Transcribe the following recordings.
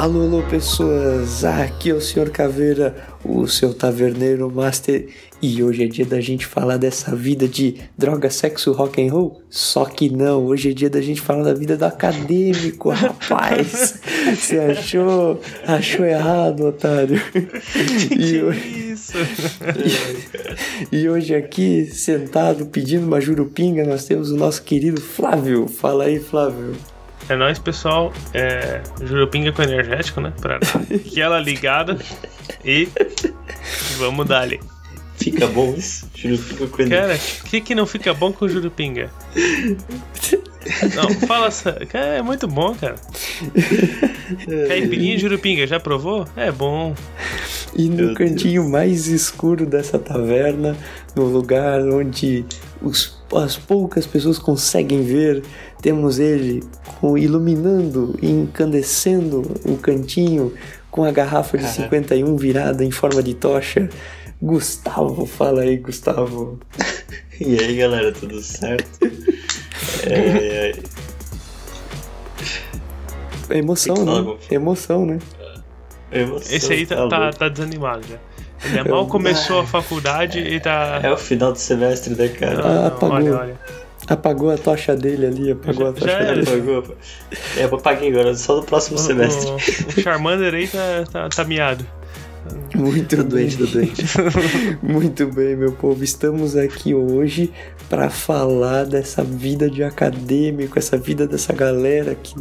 Alô, alô, pessoas! Aqui é o Sr. Caveira, o seu taverneiro master, e hoje é dia da gente falar dessa vida de droga, sexo, rock and roll. Só que não, hoje é dia da gente falar da vida do acadêmico, rapaz. Você achou? Achou errado, otário. E hoje, isso? E, e hoje aqui, sentado, pedindo uma jurupinga, nós temos o nosso querido Flávio. Fala aí, Flávio. É nóis, pessoal. É, Jurupinga com energético, né? Pra aquela ligada. E vamos dar ali. Fica bom isso? Jurupinga com energético. Cara, o que, que não fica bom com Jurupinga? Não, fala Cara, é muito bom, cara. Caipirinha de Jurupinga, já provou? É bom. E no Meu cantinho Deus. mais escuro dessa taverna, no lugar onde os as poucas pessoas conseguem ver, temos ele iluminando e incandescendo o cantinho com a garrafa de 51 virada em forma de tocha. Gustavo, fala aí, Gustavo. e aí, galera, tudo certo? É, é... Emoção, né? Emoção, né? Emoção, Esse aí tá, tá, tá desanimado já. Ele mal começou a faculdade e tá. É o final do semestre, né, cara? Não, não, apagou. Olha, olha. Apagou a tocha dele ali, apagou já, a tocha já dele. Apagou. É, eu apaguei agora, só no próximo o, semestre. O, o Charmander aí tá, tá, tá miado. Muito doente, do doente. Muito bem, meu povo. Estamos aqui hoje para falar dessa vida de acadêmico, essa vida dessa galera que,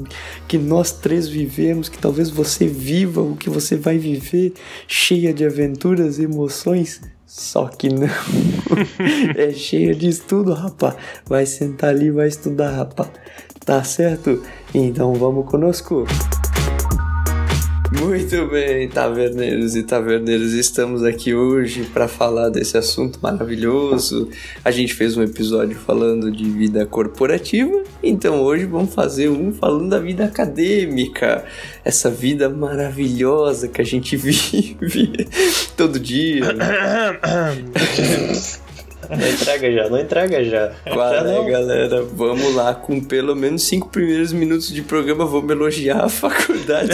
que nós três vivemos, que talvez você viva o que você vai viver, cheia de aventuras e emoções. Só que não. é cheia de estudo, rapá. Vai sentar ali vai estudar, rapá. Tá certo? Então vamos conosco. Muito bem, taverneiros e taverneiros, estamos aqui hoje para falar desse assunto maravilhoso. A gente fez um episódio falando de vida corporativa, então hoje vamos fazer um falando da vida acadêmica, essa vida maravilhosa que a gente vive todo dia. Não entrega já, não entrega já. Qual é, galera? Vamos lá, com pelo menos cinco primeiros minutos de programa, vamos elogiar a faculdade.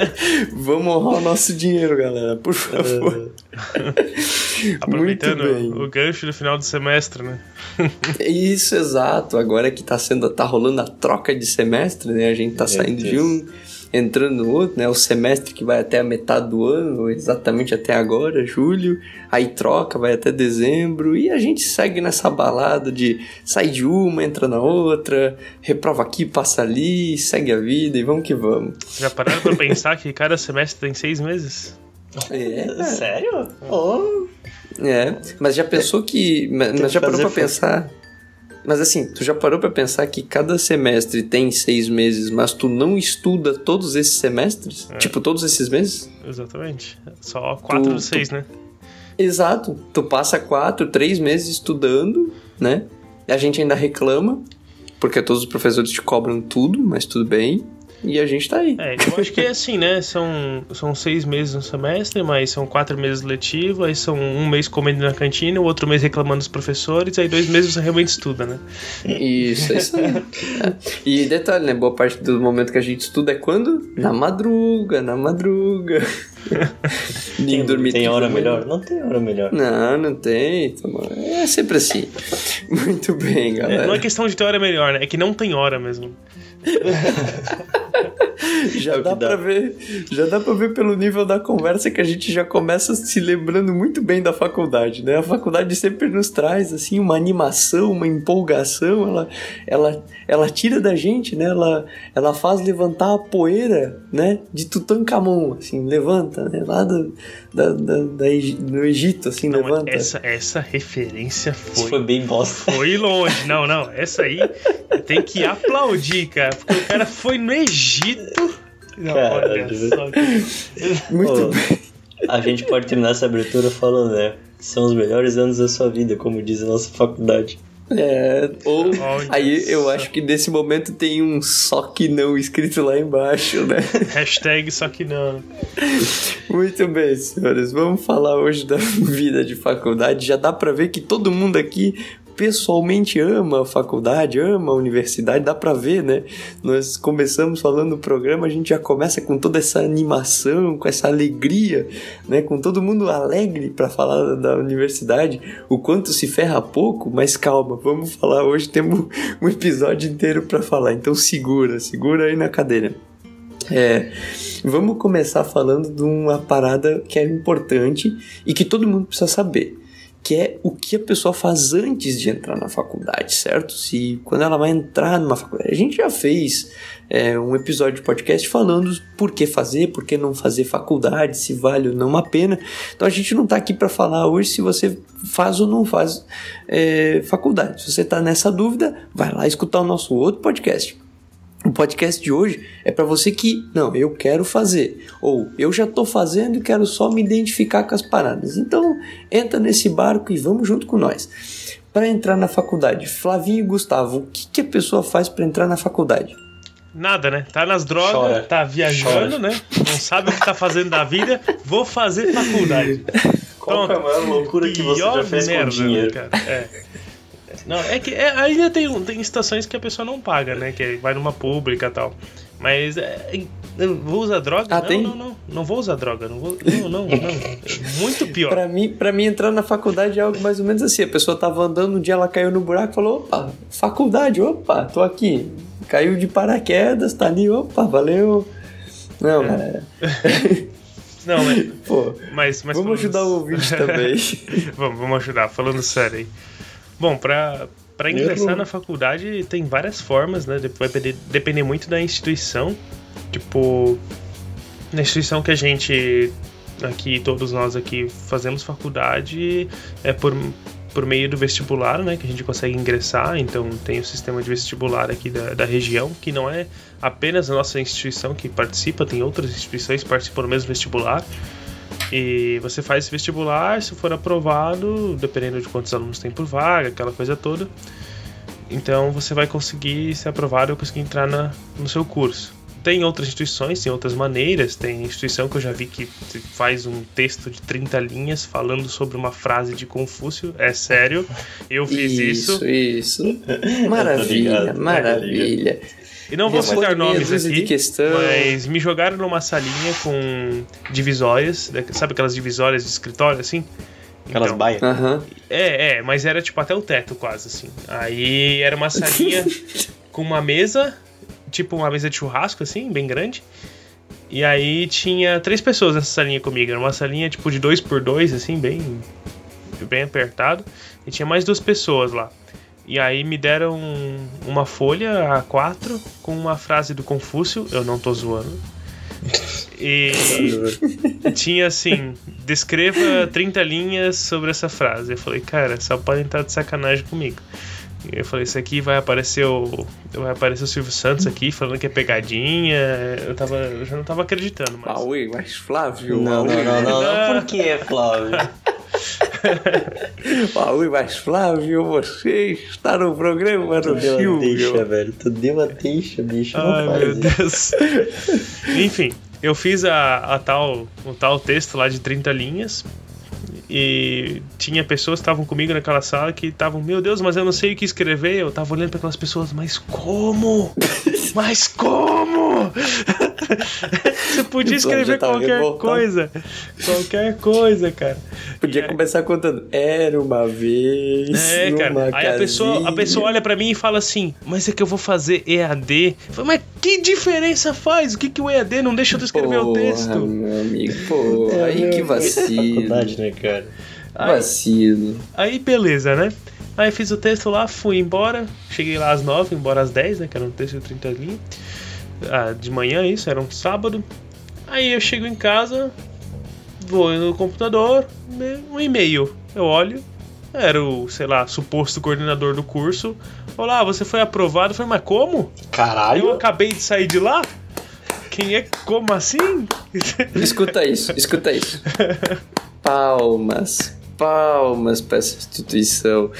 vamos honrar o nosso dinheiro, galera, por favor. Aproveitando o gancho do final do semestre, né? Isso, exato. Agora que tá sendo, tá rolando a troca de semestre, né? A gente tá saindo de um entrando no outro, né? O semestre que vai até a metade do ano, exatamente até agora, julho, aí troca, vai até dezembro, e a gente segue nessa balada de sai de uma, entra na outra, reprova aqui, passa ali, segue a vida e vamos que vamos. Já pararam pra pensar que cada semestre tem seis meses? É, sério? Oh. É, mas já pensou que. Mas já parou pra pensar mas assim, tu já parou para pensar que cada semestre tem seis meses, mas tu não estuda todos esses semestres? É. Tipo, todos esses meses? Exatamente. Só quatro dos seis, tu... né? Exato. Tu passa quatro, três meses estudando, né? E a gente ainda reclama, porque todos os professores te cobram tudo, mas tudo bem. E a gente tá aí. É, eu acho que é assim, né? São, são seis meses no semestre, mas são quatro meses letivo, aí são um mês comendo na cantina, o outro mês reclamando dos professores, aí dois meses você realmente estuda, né? Isso, é isso aí. É. E detalhe, né? Boa parte do momento que a gente estuda é quando? Na madruga, na madruga. Nem dormir tem hora melhor? Não tem hora melhor. Não, não tem. É sempre assim. Muito bem, galera. É, não é questão de ter hora melhor, né? É que não tem hora mesmo. já é dá, dá. para ver, já dá para ver pelo nível da conversa que a gente já começa se lembrando muito bem da faculdade, né? A faculdade sempre nos traz assim uma animação, uma empolgação, ela ela ela tira da gente, né? Ela ela faz levantar a poeira, né, de Tutankhamon, assim, levanta, né, lá do da, da, da no Egito, assim, não, levanta. Essa essa referência foi Isso foi bem bosta. Foi longe. Não, não, essa aí tem que aplaudir, cara, porque o cara foi no Egito. Não, cara, olha só. Muito bem. A gente pode terminar essa abertura falando, né? São os melhores anos da sua vida, como diz a nossa faculdade. É, ou aí eu acho que nesse momento tem um só que não escrito lá embaixo, né? Hashtag só que não. Muito bem, senhores. Vamos falar hoje da vida de faculdade. Já dá pra ver que todo mundo aqui pessoalmente ama a faculdade, ama a universidade, dá pra ver, né? Nós começamos falando do programa, a gente já começa com toda essa animação, com essa alegria, né? Com todo mundo alegre para falar da universidade, o quanto se ferra pouco, mas calma, vamos falar hoje, temos um episódio inteiro para falar, então segura, segura aí na cadeira. É, vamos começar falando de uma parada que é importante e que todo mundo precisa saber, que é o que a pessoa faz antes de entrar na faculdade, certo? Se quando ela vai entrar numa faculdade, a gente já fez é, um episódio de podcast falando por que fazer, por que não fazer faculdade, se vale ou não a pena. Então a gente não está aqui para falar hoje se você faz ou não faz é, faculdade. Se você está nessa dúvida, vai lá escutar o nosso outro podcast. O podcast de hoje é para você que, não, eu quero fazer, ou eu já estou fazendo e quero só me identificar com as paradas. Então, entra nesse barco e vamos junto com nós. Para entrar na faculdade, Flavinho e Gustavo, o que, que a pessoa faz para entrar na faculdade? Nada, né? Tá nas drogas, Chora. tá viajando, Chora. né? Não sabe o que tá fazendo da vida, vou fazer faculdade. Qual Pronto. é a maior loucura que você já fez merda, com dinheiro? Cara. É. Não, é que é, ainda tem, tem estações que a pessoa não paga, né? Que vai numa pública e tal. Mas é, vou usar droga? Ah, não, tem? não, não, não vou usar droga. Não, vou, não, não, não. É muito pior. pra, mim, pra mim, entrar na faculdade é algo mais ou menos assim. A pessoa tava andando, um dia ela caiu no buraco e falou: opa, faculdade, opa, tô aqui. Caiu de paraquedas, tá ali, opa, valeu. Não, é. Não, mas. Pô, mas, mas vamos ajudar o ouvinte também. vamos, vamos ajudar, falando sério aí. Bom, para para ingressar na faculdade tem várias formas, né? Vai depender muito da instituição. Tipo, na instituição que a gente aqui, todos nós aqui fazemos faculdade é por, por meio do vestibular, né? Que a gente consegue ingressar. Então tem o sistema de vestibular aqui da, da região, que não é apenas a nossa instituição que participa, tem outras instituições que participam do mesmo vestibular. E você faz esse vestibular, se for aprovado, dependendo de quantos alunos tem por vaga, aquela coisa toda. Então você vai conseguir ser aprovado e conseguir entrar na, no seu curso. Tem outras instituições, tem outras maneiras. Tem instituição que eu já vi que faz um texto de 30 linhas falando sobre uma frase de Confúcio. É sério, eu fiz isso. Isso, isso. Maravilha, maravilha. E não vou citar nomes aqui, mas me jogaram numa salinha com divisórias, né, sabe aquelas divisórias de escritório assim? Aquelas então, baias? Uhum. É, é, mas era tipo até o teto quase assim. Aí era uma salinha com uma mesa, tipo uma mesa de churrasco assim, bem grande. E aí tinha três pessoas nessa salinha comigo. Era uma salinha tipo de dois por dois, assim, bem, bem apertado. E tinha mais duas pessoas lá. E aí me deram uma folha A4 com uma frase do Confúcio, eu não tô zoando. E tinha assim: descreva 30 linhas sobre essa frase. Eu falei, cara, só podem estar de sacanagem comigo. E eu falei, isso aqui vai aparecer o. Vai aparecer o Silvio Santos aqui falando que é pegadinha. Eu, tava, eu já não tava acreditando mais. Ué, mas Flávio. Não, não, não, não, não. Por que é Flávio? Ui, mas Flávio, você está no programa do tu Silvio. deixa, velho. Tu deu uma deixa, bicho. Ai, não faz meu Deus. Enfim, eu fiz a, a tal, o tal texto lá de 30 linhas. E tinha pessoas que estavam comigo naquela sala que estavam, meu Deus, mas eu não sei o que escrever. Eu tava olhando para aquelas pessoas, mas como? Mas como? Você podia escrever qualquer coisa. Qualquer coisa, cara. Podia aí... começar contando. Era uma vez. É, cara. Aí a pessoa, a pessoa olha para mim e fala assim: Mas é que eu vou fazer EAD. Eu falo, mas que diferença faz? O que, que o EAD não deixa eu escrever Porra, o texto? Meu amigo, pô, é, aí que vacilo. Faculdade, né, cara? Aí, vacilo. Aí, beleza, né? Aí fiz o texto lá, fui embora. Cheguei lá às 9, embora às 10, né? Que era um texto de 30 linhas. Ah, de manhã, isso, era um sábado. Aí eu chego em casa, vou no computador, um e-mail. Eu olho, era o, sei lá, suposto coordenador do curso. Olá, você foi aprovado. Eu falei, mas como? Caralho. Eu acabei de sair de lá? Quem é? Como assim? Escuta isso, escuta isso. Palmas palmas para essa instituição.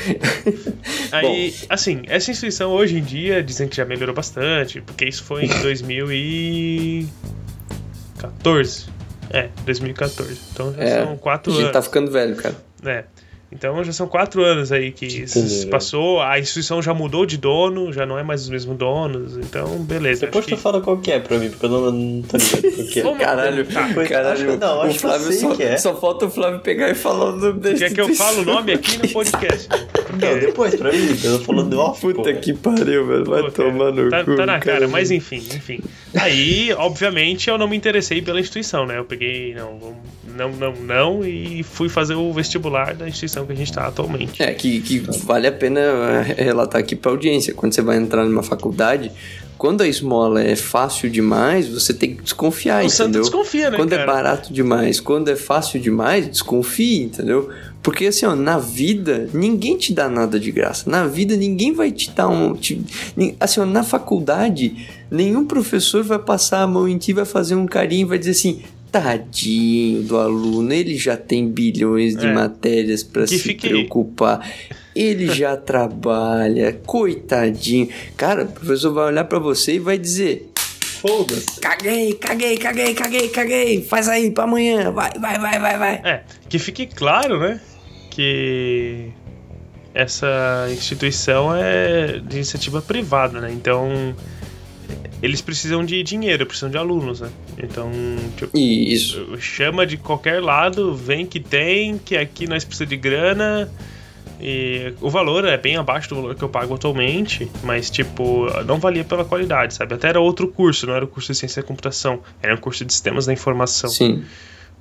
Aí, Bom. assim, essa instituição hoje em dia dizem que já melhorou bastante, porque isso foi em 2014. É, 2014. Então já é, são quatro anos. A gente tá ficando velho, cara. É. Então já são quatro anos aí que se passou, a instituição já mudou de dono, já não é mais os mesmos donos, então beleza. Depois tu que... fala qual que é pra mim, porque eu não, não tô ligado qual que é. Vamos, caralho, tá. caralho, acho, não, acho o Flávio só, que é. só falta o Flávio pegar e falar o nome da Quer que eu fale o nome aqui no podcast? Não, depois pra mim, eu tô falando do off, Puta que pariu, velho, vai pô, tomar no tá, cu. Tá na cara, mas enfim, enfim. Aí, obviamente, eu não me interessei pela instituição, né? Eu peguei, não, não, não, não, e fui fazer o vestibular da instituição que a gente tá atualmente. É, que, que vale a pena é, relatar aqui para audiência. Quando você vai entrar numa faculdade, quando a esmola é fácil demais, você tem que desconfiar, o entendeu? desconfia, né, Quando cara? é barato demais, quando é fácil demais, desconfie, entendeu? Porque assim, ó, na vida, ninguém te dá nada de graça. Na vida, ninguém vai te dar um. Te, assim, ó, na faculdade, nenhum professor vai passar a mão em ti, vai fazer um carinho, vai dizer assim: Tadinho do aluno, ele já tem bilhões de é. matérias para se fique... preocupar. Ele já trabalha, coitadinho. Cara, o professor vai olhar para você e vai dizer: Foda-se. Caguei, caguei, caguei, caguei, caguei. Faz aí pra amanhã. Vai, vai, vai, vai, vai. É, que fique claro, né? Que essa instituição é de iniciativa privada, né? Então eles precisam de dinheiro, precisam de alunos, né? Então, tipo, Isso. chama de qualquer lado, vem que tem, que aqui nós precisamos de grana. E o valor é bem abaixo do valor que eu pago atualmente, mas, tipo, não valia pela qualidade, sabe? Até era outro curso, não era o curso de ciência da computação, era um curso de sistemas da informação. Sim.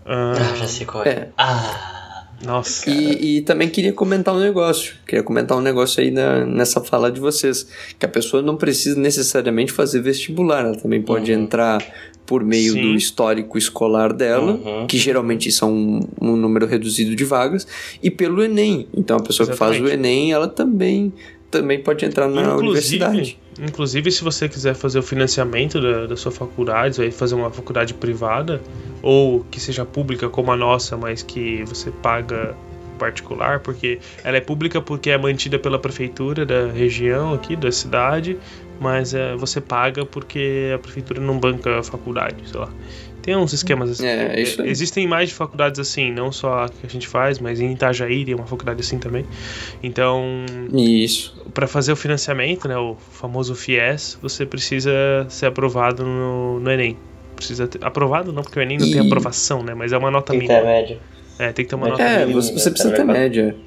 Ah, ah já sei qual é. é. Ah. Nossa. E, e, também queria comentar um negócio. Queria comentar um negócio aí na, nessa fala de vocês. Que a pessoa não precisa necessariamente fazer vestibular. Ela também pode uhum. entrar por meio Sim. do histórico escolar dela, uhum. que geralmente são um, um, número reduzido de vagas, e pelo Enem. Então a pessoa Exatamente. que faz o Enem, ela também também pode entrar na inclusive, universidade. Inclusive, se você quiser fazer o financiamento da, da sua faculdade, vai fazer uma faculdade privada, ou que seja pública como a nossa, mas que você paga particular, porque ela é pública porque é mantida pela prefeitura da região aqui, da cidade, mas é, você paga porque a prefeitura não banca a faculdade, sei lá. Tem uns esquemas assim. É, é isso aí. Existem mais de faculdades assim, não só a que a gente faz, mas em Itajaí tem uma faculdade assim também. Então. Isso. Para fazer o financiamento, né, o famoso FIES, você precisa ser aprovado no, no Enem. Precisa ter, aprovado não, porque o Enem não e... tem aprovação, né? Mas é uma nota mínima. média. É, tem que ter uma nota é, mínima. Você, você precisa ter média.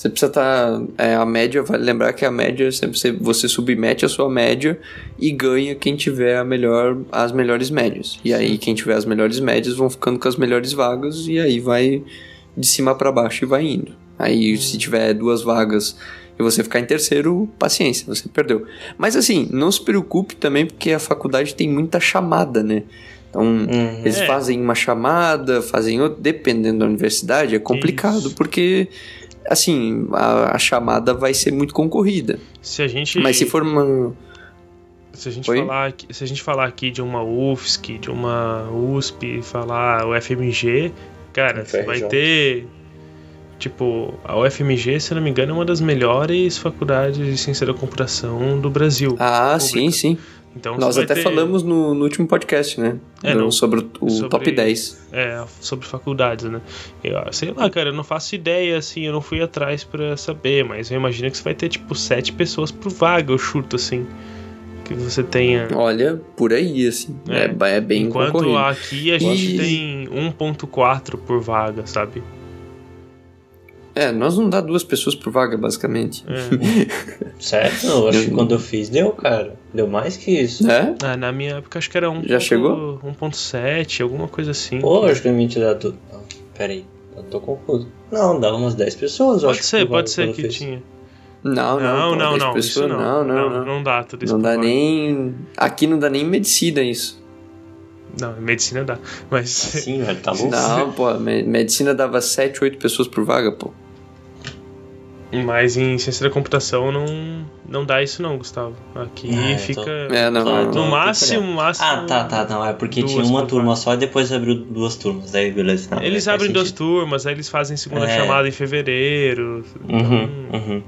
Você precisa estar. Tá, é, a média, vale lembrar que a média, você, você submete a sua média e ganha quem tiver a melhor, as melhores médias. E aí, quem tiver as melhores médias vão ficando com as melhores vagas e aí vai de cima para baixo e vai indo. Aí, se tiver duas vagas e você ficar em terceiro, paciência, você perdeu. Mas assim, não se preocupe também porque a faculdade tem muita chamada, né? Então, uhum. eles é. fazem uma chamada, fazem outra, dependendo da universidade, é complicado, Isso. porque assim, a, a, chamada vai ser muito concorrida. Se a gente. Mas se for uma. Se a gente, falar, se a gente falar aqui de uma UFSC, de uma USP, falar o FMG, cara, você vai ter. Tipo, a UFMG, se não me engano, é uma das melhores faculdades de ciência da computação do Brasil. Ah, pública. sim, sim. Então, Nós até ter... falamos no, no, último podcast, né? É, no, sobre o, o sobre, top 10. É, sobre faculdades, né? Eu, sei lá, cara, eu não faço ideia, assim, eu não fui atrás para saber, mas eu imagino que você vai ter, tipo, sete pessoas por vaga, eu chuto, assim. Que você tenha. Olha, por aí, assim. É, é, é bem Enquanto concorrido. aqui a gente e... tem 1.4 por vaga, sabe? É, nós não dá duas pessoas por vaga, basicamente. É. certo? Eu acho que quando eu fiz deu, cara. Deu mais que isso. É? Ah, na minha época acho que era 1. Já ponto, chegou? 1.7, alguma coisa assim. Pô, acho que a gente dá tudo. Não, pera aí. Eu tô confuso. Não, dava umas 10 pessoas, Pode acho ser, pode ser que tinha. Não, não, não, não, pessoas, não, não, não, não, não, dá tudo isso. Não dá nem. Aqui não dá nem medicina isso. Não, medicina dá, mas... Sim, velho, tá louco. Não, pô, medicina dava 7, 8 pessoas por vaga, pô. Mas em ciência da computação não, não dá isso não, Gustavo. Aqui ah, fica. Tô... É, não, no não, máximo, máximo. Ah, tá, tá, não. É porque tinha uma turma só e depois abriu duas turmas. Daí beleza. Não, eles abrem duas turmas, aí eles fazem segunda é. chamada em fevereiro. Uhum, então... uhum.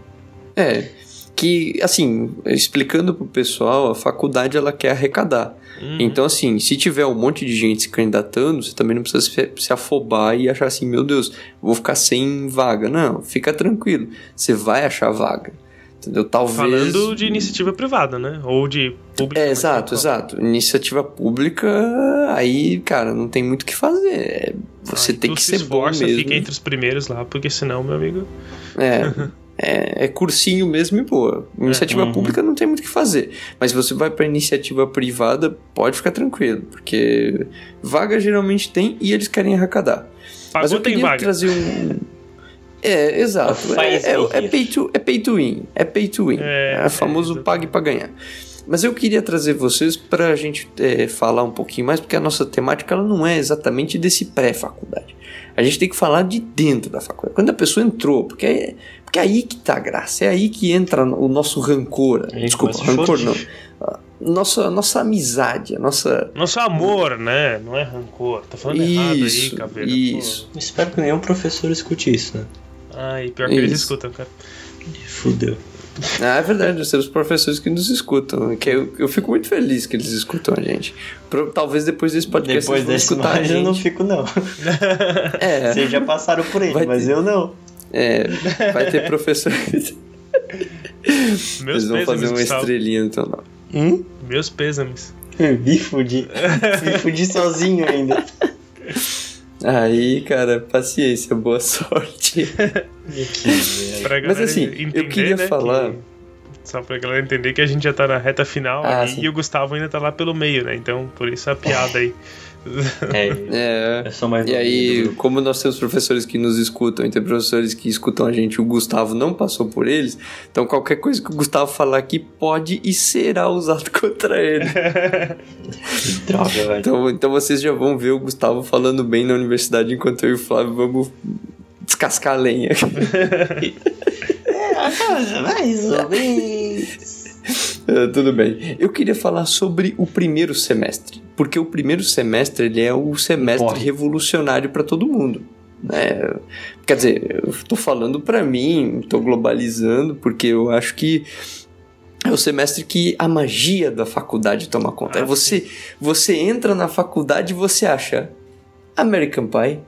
É. que, assim, explicando pro pessoal, a faculdade ela quer arrecadar. Uhum. Então, assim, se tiver um monte de gente se candidatando, você também não precisa se, se afobar e achar assim, meu Deus, vou ficar sem vaga. Não, fica tranquilo. Você vai achar vaga. Entendeu? Talvez. Falando de iniciativa privada, né? Ou de pública. É, exato, exato. Iniciativa pública, aí, cara, não tem muito o que fazer. Você Ai, tem tu que se ser bom esforça, mesmo. Fica entre os primeiros lá, porque senão, meu amigo. É, é, é cursinho mesmo e boa. Iniciativa Uhum. pública não tem muito o que fazer. Mas se você vai pra iniciativa privada, pode ficar tranquilo, porque vaga geralmente tem e eles querem arrecadar. Mas Pagou, eu tem queria vaga. trazer um. É, exato. É, é, é, pay to, é pay to win. É pay to win. É, É, o famoso é, pague pra ganhar. Mas eu queria trazer vocês pra gente é, falar um pouquinho mais, porque a nossa temática ela não é exatamente desse pré-faculdade. A gente tem que falar de dentro da faculdade. Quando a pessoa entrou, porque é, porque é aí que tá a graça, é aí que entra o nosso rancor. Gente Desculpa, rancor não. Nossa, nossa amizade, a nossa. Nosso amor, né? Não é rancor. Tá falando errado aí, Isso, caveira. isso. Espero que nenhum professor escute isso, né? Pô. Ai, pior que eles Isso. escutam, cara. Fudeu. Ah, é verdade, nós temos professores que nos escutam. Que eu, eu fico muito feliz que eles escutam a gente. Pro- talvez depois desse podcast Depois eles vão escutar a mais eu não gente. fico, não. É, Vocês já passaram por ele, Vai mas ter. eu não. É, vai ter professores. Meus Eles vão fazer uma Gustavo. estrelinha no teu nome. Hum? Meus pêsames. Me fudi. Me fudi sozinho ainda. Aí, cara, paciência, boa sorte. Pra Mas, assim, entender, eu queria né, falar- que- Só pra galera entender que a gente já tá na reta final Ah, aí, sim. e o Gustavo ainda tá lá pelo meio, né? Então, por isso a piada aí. É, É. eu sou mais E do aí, grupo. como nós temos professores que nos escutam e tem professores que escutam a gente, o Gustavo não passou por eles, então qualquer coisa que o Gustavo falar aqui pode e será usado contra ele. Droga, velho. Então, então vocês já vão ver o Gustavo falando bem na universidade enquanto eu e o Flávio vamos descascar a lenha. É, mais ou menos. É, tudo bem. Eu queria falar sobre o primeiro semestre, porque o primeiro semestre ele é o semestre Corre. revolucionário para todo mundo. né? Quer dizer, eu tô falando para mim, tô globalizando, porque eu acho que é o semestre que a magia da faculdade toma conta. Ah, é você, você entra na faculdade e você acha American Pie.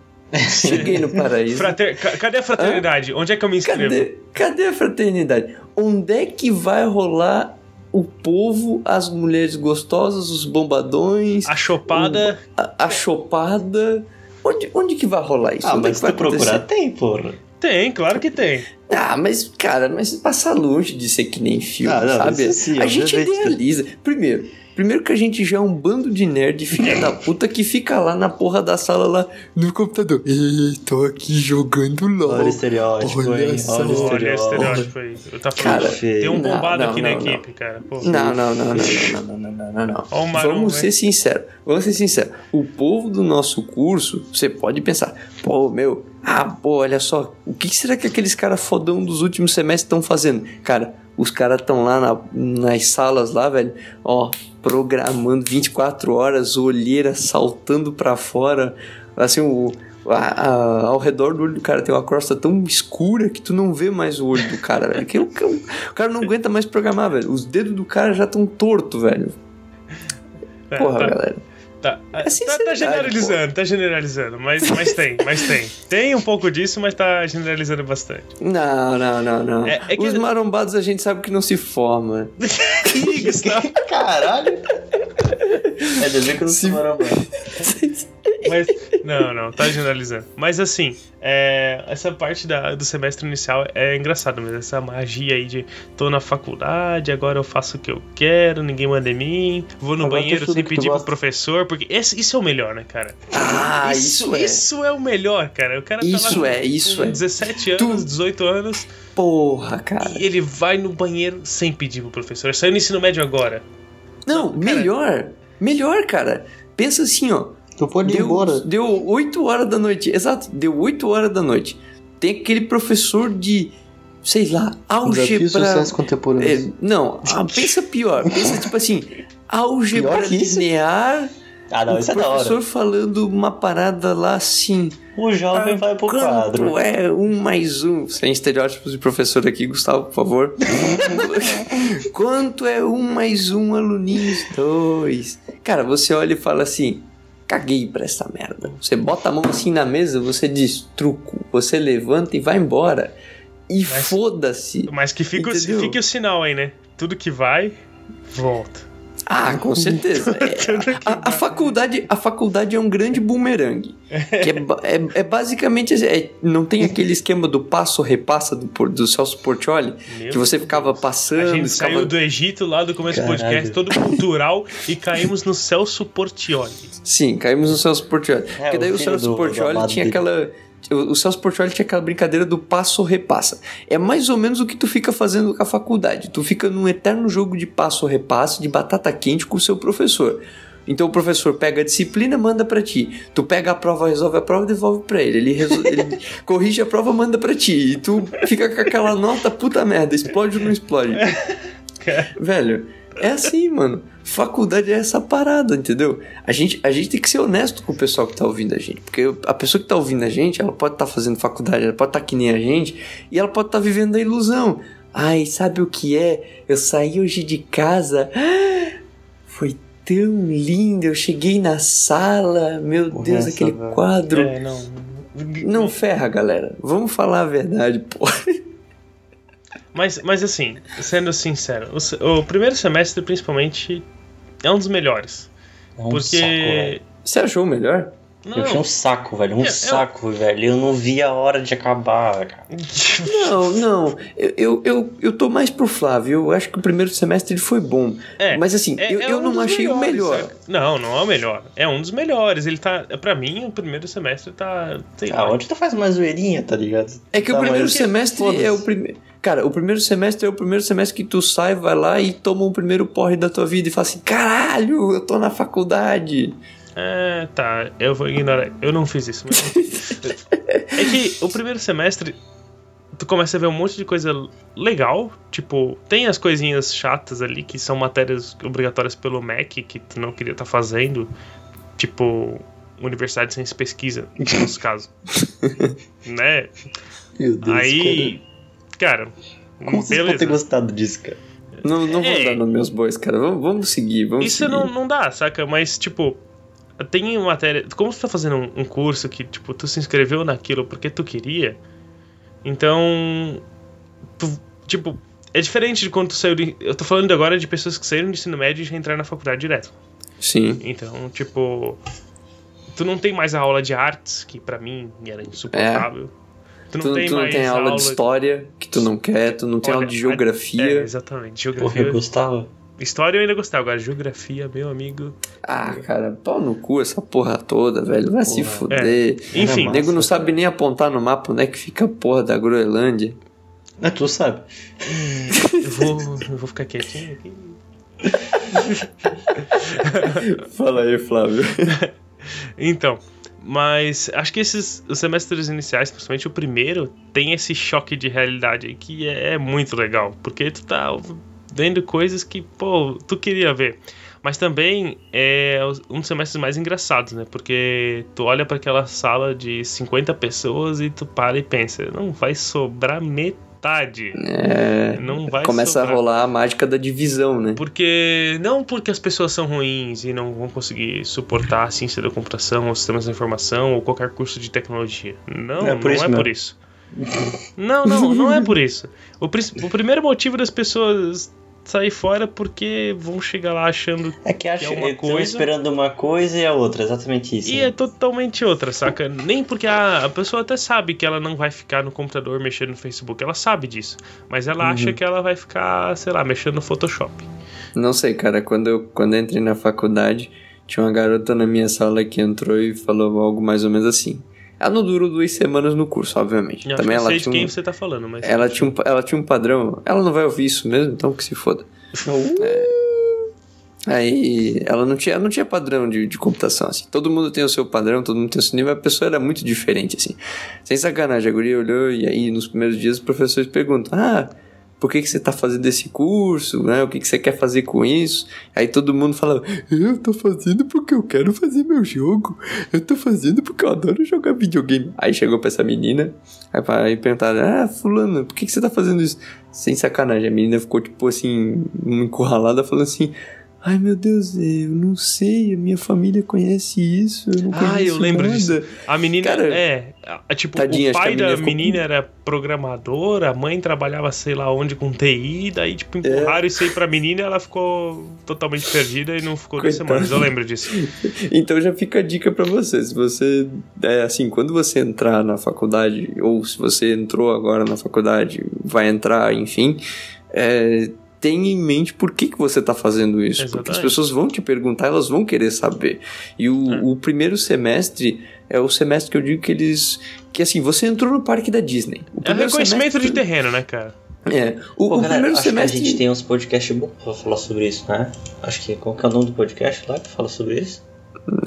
Cheguei no paraíso. Frater... ca- Cadê a fraternidade? Onde é que eu me inscrevo? Cadê, cadê a fraternidade? Onde é que vai rolar o povo, as mulheres gostosas, os bombadões, A chopada. a, a chopada? Onde, onde que vai rolar isso? Ah, onde é mas se tu procurar, tem, porra. Tem, claro que tem. Ah, mas, cara, mas passa longe de ser que nem filme, Ah, não, sabe? isso sim, a gente obviamente. idealiza. Primeiro, primeiro que a gente já é um bando de nerd, filha da puta, que fica lá na porra da sala lá no computador. Ei, tô aqui jogando LOL. Olha o estereótipo, Olha só. Olha o Olha esse estereótipo. estereótipo aí. Eu tá Cara, falando. tem um bombado não, aqui não, na não. equipe, cara. Pô. Não, não, não, não, não, não, não, não, não, não, não. Ó o Marão, Vamos ser sinceros. Vamos ser sinceros. O povo do nosso curso, você pode pensar, pô, meu, ah, pô, olha só, o que será que aqueles caras fodão dos últimos semestres estão fazendo? Cara, os caras estão lá na- nas salas lá, velho, ó, programando 24 horas, olheira saltando pra fora, assim, o. a- a- ao redor do olho do cara tem uma crosta tão escura que tu não vê mais o olho do cara, velho. Que o, o- cara não aguenta mais programar, velho. Os dedos do cara já estão tortos, velho. É, Porra, tá, galera. Tá, tá, tá sinceridade, generalizando, tá generalizando. Mas, mas tem, mas tem. Tem um pouco disso, mas tá generalizando bastante. Não, não, não, não. É- é que- Os marombados a gente sabe que não se forma. Ih, Gustavo. Caralho! É, ver que eu não Se- sou maromba. Mas, não, não, tá generalizando. Mas assim, é, essa parte da, do semestre inicial é engraçado mesmo. Essa magia aí de tô na faculdade, agora eu faço o que eu quero, ninguém manda em mim, vou no Agora banheiro sem pedir pro professor, porque esse, isso é o melhor, né, cara? Ah, isso, é. isso é o melhor, cara. O cara tá Isso lá é, com, isso com é. 17 anos, Tu- 18 anos, Porra, cara. e ele vai no banheiro sem pedir pro professor. Saiu no ensino médio agora. Não, melhor. Melhor, cara. Pensa assim, ó. Tu pode ir Deu, embora. deu 8 horas da noite. Exato, deu 8 horas da noite. Tem aquele professor de, sei lá, álgebra. contemporâneos. É, não, ah, pensa pior. Pensa tipo assim, álgebra linear Ah, não, o isso é da professor hora. falando uma parada lá assim. O jovem Ah, vai pro quanto quadro. é um mais um? Sem estereótipos de professor aqui, Gustavo, por favor. quanto é um mais um, aluninhos? Dois. Cara, você olha e fala assim: caguei pra essa merda. Você bota a mão assim na mesa, você diz truco. Você levanta e vai embora. E foda-se. Mas que fique o, fique o sinal aí, né? Tudo que vai, volta. Ah, com certeza. É, a, a faculdade, a faculdade é um grande bumerangue. Que é, é, é basicamente. é- não tem aquele esquema do passo repassa do, do Celso Portioli? Meu que você ficava A passando. gente ficava... saiu do Egito lá do começo do Caralho. podcast, todo cultural, e caímos no Celso Portioli. Sim, caímos no Celso Portioli. É, Porque daí o o Celso do- do Portioli amado tinha dele. aquela. O Celso Portioli tinha aquela brincadeira do passo repassa. É mais ou menos o que tu fica fazendo com a faculdade. Tu fica num eterno jogo de passo repasse, de batata quente com o seu professor. Então o professor pega a disciplina, manda pra ti. Tu pega a prova, resolve a prova, devolve pra ele. Ele, ele corrige a prova, manda pra ti. E tu fica com aquela nota, puta merda, explode ou não explode? Velho, é assim, mano. Faculdade é essa parada, entendeu? A gente, a gente tem que ser honesto com o pessoal que tá ouvindo a gente. Porque a pessoa que tá ouvindo a gente, ela pode estar fazendo faculdade, ela pode estar que nem a gente, e ela pode estar vivendo a ilusão. Ai, sabe o que é? Eu saí hoje de casa. Foi tão lindo. Eu cheguei na sala. Meu Porra, Deus, aquele velho. quadro. É, não. Não ferra, galera. Vamos falar a verdade, pô. Mas, mas assim, sendo sincero, o, o primeiro semestre, principalmente, é um dos melhores. É um porque. saco, velho. Você achou o melhor? não, Eu achei um saco, velho. Um É, eu- saco, velho. Eu não vi a hora de acabar, cara. Não, não. Eu, eu, eu, eu tô mais pro Flávio. Eu acho que o primeiro semestre ele foi bom. É, Mas assim, É- eu, é eu um não achei o melhores, melhor. saca? Não, não é o melhor. É um dos melhores. Ele tá. Pra mim, o primeiro semestre tá. Sei Ah, onde tu faz uma zoeirinha, tá ligado? É que o Tá, primeiro mas- semestre é o primeiro. Cara, o primeiro semestre é o primeiro semestre que tu sai, vai lá e toma o primeiro porre da tua vida e fala assim: caralho, eu tô na faculdade. É, tá. Eu vou ignorar. Eu não fiz isso. Mas... é que o primeiro semestre. Tu começa a ver um monte de coisa legal. Tipo, tem as coisinhas chatas ali que são matérias obrigatórias pelo MEC que tu não queria estar fazendo. Tipo, Universidade de Ciência e Pesquisa, no nosso caso. né? Meu Deus, Aí. Cara. Cara. Como vocês podem ter beleza. gostado disso, cara? Não, não vou É. dar nos meus bois, cara. Vamos, vamos seguir, vamos Isso seguir. não, não dá, saca? Mas, tipo, tem matéria. Como tu tá fazendo um, um curso que, tipo, tu se inscreveu naquilo porque tu queria, então. tu- tipo, é diferente de quando tu saiu. De, eu tô falando agora de pessoas que saíram do ensino médio e já entraram na faculdade direto. Sim. Então, tipo. Tu não tem mais a aula de artes, que pra mim era insuportável. Tu Tu, tu não tem a aula de história que tu não quer, tu não tem Olha, aula de É, geografia. exatamente. Porra, Geografia. eu gostava. História eu ainda gostava, agora geografia, meu amigo. Ah, cara, pau no cu essa porra toda, velho. Vai se Porra. fuder. Enfim. O nego não sabe nem apontar no mapa onde é que fica a porra da Groenlândia. É, tu sabe. Eu vou, eu vou ficar quietinho aqui. Fala aí, Flávio. Então, mas acho que esses os semestres iniciais, principalmente o primeiro, tem esse choque de realidade que é, é muito legal, porque tu tá vendo coisas que, pô, tu queria ver. Mas também é um dos semestres mais engraçados, né? Porque tu olha para aquela sala de 50 pessoas e tu para e pensa, não vai sobrar metade. É. Não vai Começa a sobrar. rolar a mágica da divisão, né? Porque não porque as pessoas são ruins e não vão conseguir suportar a ciência da computação, ou sistemas da informação, ou qualquer curso de tecnologia. Não, É não por isso é mesmo. por isso. Não, não, não é por isso. O, o primeiro motivo das pessoas sair fora é porque vão chegar lá achando É que acho é que uma estão coisa- esperando uma coisa e a outra, exatamente isso. E né? é totalmente outra, saca? Nem porque a, a pessoa até sabe que ela não vai ficar no computador mexendo no Facebook, ela sabe disso. Mas ela acha que ela vai ficar, sei lá, mexendo no Photoshop. Não sei, cara. Quando eu, quando eu entrei na faculdade, tinha uma garota na minha sala que entrou e falou algo mais ou menos assim. Ela não durou duas semanas no curso, obviamente. Eu Também acho que eu ela sei de tinha, quem um, você tá falando, mas. ela, tinha um, ela tinha um padrão. Ela não vai ouvir isso mesmo, então que se foda. Aí ela não tinha, ela não tinha padrão de, de computação, assim. Todo mundo tem o seu padrão, todo mundo tem o seu nível, a pessoa era muito diferente, assim. Sem sacanagem, a guria olhou e aí nos primeiros dias os professores perguntam: Ah, por que, que você tá fazendo esse curso, né? O que, que você quer fazer com isso? Aí todo mundo falava, eu tô fazendo porque eu quero fazer meu jogo. Eu tô fazendo porque eu adoro jogar videogame. Aí chegou pra essa menina, aí perguntaram, ah, fulano, por que, que você tá fazendo isso? Sem sacanagem, a menina ficou tipo assim, encurralada, falando assim, Ai meu Deus, eu não sei, a minha família conhece isso, eu não conheço Ah, eu lembro nada. disso. A menina, Cara, é, tipo, tadinha, o pai da menina ficou menina era programador, a mãe trabalhava sei lá onde com TI, daí É. tipo empurraram isso aí pra menina ela ficou totalmente perdida e não ficou duas semanas, eu lembro disso. Então já fica a dica pra você, se você, é assim, quando você entrar na faculdade, ou se você entrou agora na faculdade, vai entrar, enfim, é, tenha em mente por que, que você tá fazendo isso, porque as Exatamente. pessoas vão te perguntar, elas vão querer saber. E o, É. o primeiro semestre é o semestre que eu digo que eles... Que assim, você entrou no parque da Disney. O É reconhecimento semestre- de terreno, né, cara? É, o, Pô, o galera, primeiro acho semestre... que a gente tem uns podcasts bons pra falar sobre isso, né? Acho que qual que é o nome do podcast lá que fala sobre isso?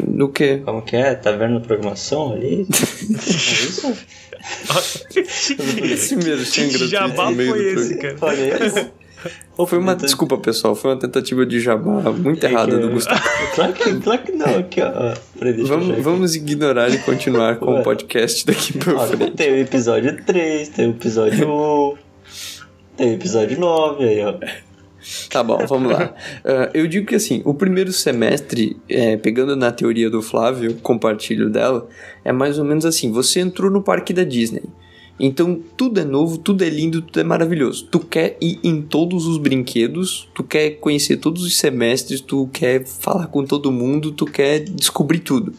No quê? Como que é? Taverna Programação ali? é isso? Esse mesmo, tinha Que jabá foi esse, cara? Olha isso. Foi uma, desculpa pessoal, foi uma tentativa de jabá muito É errada que- do Gustavo. Claro que, claro que não, aqui ó. Vamos, vamos ignorar e continuar com Ué. o podcast daqui pra Ó, frente. tem o episódio 3, tem o episódio 1, tem o episódio 9 aí, ó. Tá bom, vamos lá. Ah, eu digo que assim, o primeiro semestre, é, pegando na teoria do Flávio, compartilho dela, é mais ou menos assim: você entrou no parque da Disney. Então tudo é novo, tudo é lindo, tudo é maravilhoso. Tu quer ir em todos os brinquedos, tu quer conhecer todos os semestres, tu quer falar com todo mundo, tu quer descobrir tudo.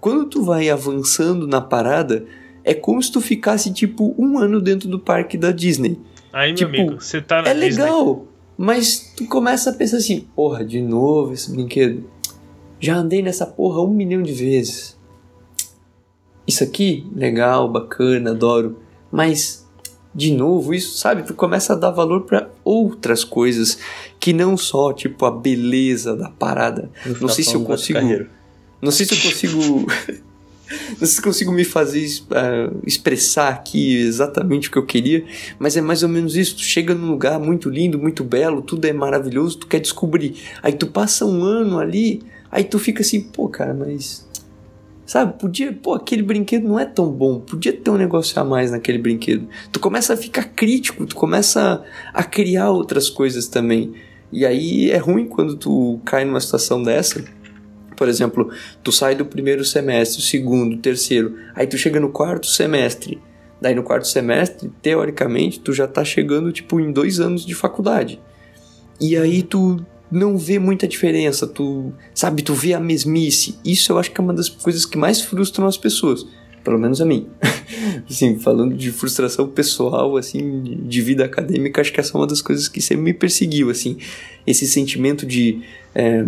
Quando tu vai avançando na parada, é como se tu ficasse tipo um ano dentro do parque da Disney. Aí, meu Tipo, amigo, você tá na É Disney. legal, mas tu começa a pensar assim, porra, de novo esse brinquedo. Já andei nessa porra um milhão de vezes. Isso aqui, legal, bacana, adoro. Mas, de novo, isso, sabe? Tu começa a dar valor pra outras coisas que não só, tipo, a beleza da parada. Não sei se eu consigo. Não sei se eu consigo. Não sei se eu consigo me fazer ah, expressar aqui exatamente o que eu queria, mas é mais ou menos isso. Tu chega num lugar muito lindo, muito belo, tudo é maravilhoso, tu quer descobrir. Aí tu passa um ano ali, aí tu fica assim, pô, cara, mas. Sabe, podia. Pô, aquele brinquedo não é tão bom, podia ter um negócio a mais naquele brinquedo. Tu começa a ficar crítico, tu começa a criar outras coisas também. E aí é ruim quando tu cai numa situação dessa. Por exemplo, tu sai do primeiro semestre, o segundo, o terceiro, aí tu chega no quarto semestre. Daí no quarto semestre, teoricamente, tu já tá chegando tipo em dois anos de faculdade. E aí tu não vê muita diferença, tu sabe, tu vê a mesmice. Isso eu acho que é uma das coisas que mais frustram as pessoas, pelo menos a mim. assim, falando de frustração pessoal, assim, de vida acadêmica, acho que essa é uma das coisas que sempre me perseguiu, assim, esse sentimento de é,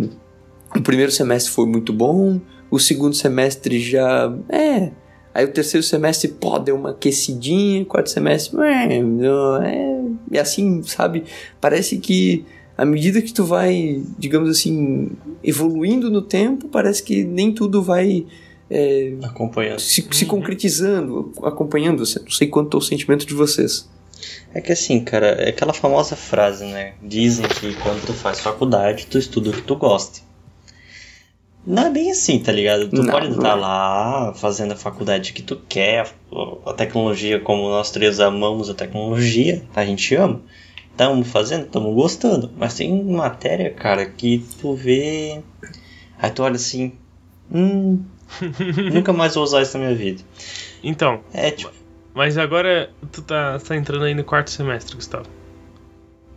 o primeiro semestre foi muito bom, o segundo semestre já é. Aí o terceiro semestre, pô, deu uma aquecidinha, quarto semestre, é, é. E assim, sabe? Parece que à medida que tu vai, digamos assim, evoluindo no tempo, parece que nem tudo vai é, Acompanhando. se, se concretizando, acompanhando. Não sei quanto é o sentimento de vocês. É que assim, cara, é aquela famosa frase, né? Dizem que quando tu faz faculdade, tu estuda o que tu gosta. Não é bem assim, tá ligado? Tu Não, pode estar é. lá fazendo a faculdade que tu quer, a tecnologia, como nós três amamos a tecnologia, a gente ama. Estamos fazendo, estamos gostando. Mas tem matéria, cara, que tu vê. Aí tu olha assim. Hum. nunca mais vou usar isso na minha vida. Então, É tipo. mas agora tu tá, tá entrando aí no quarto semestre, Gustavo.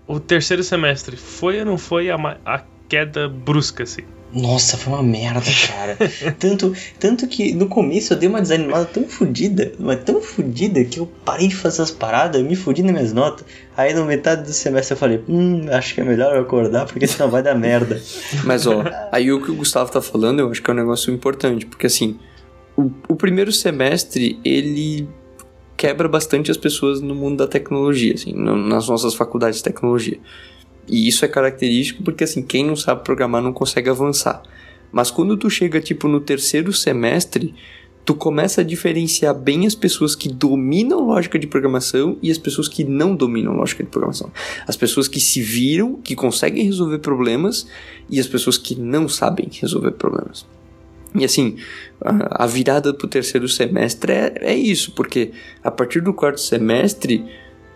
O terceiro semestre foi ou não foi a, a queda brusca, assim? Nossa, foi uma merda, cara. tanto, tanto que no começo eu dei uma desanimada tão fodida, mas tão fodida que eu parei de fazer as paradas, eu me fudi nas minhas notas. Aí no metade do semestre eu falei, hum, acho que é melhor eu acordar porque senão vai dar merda. Mas ó, aí o que o Gustavo tá falando, eu acho que é um negócio importante, porque assim, o, o primeiro semestre, ele quebra bastante as pessoas no mundo da tecnologia, assim, nas nossas faculdades de tecnologia. E isso é característico porque assim, quem não sabe programar não consegue avançar. Mas quando tu chega tipo no terceiro semestre, tu começa a diferenciar bem as pessoas que dominam lógica de programação e as pessoas que não dominam lógica de programação. As pessoas que se viram, que conseguem resolver problemas e as pessoas que não sabem resolver problemas. E assim, a, virada pro terceiro semestre é, é isso, porque a partir do quarto semestre,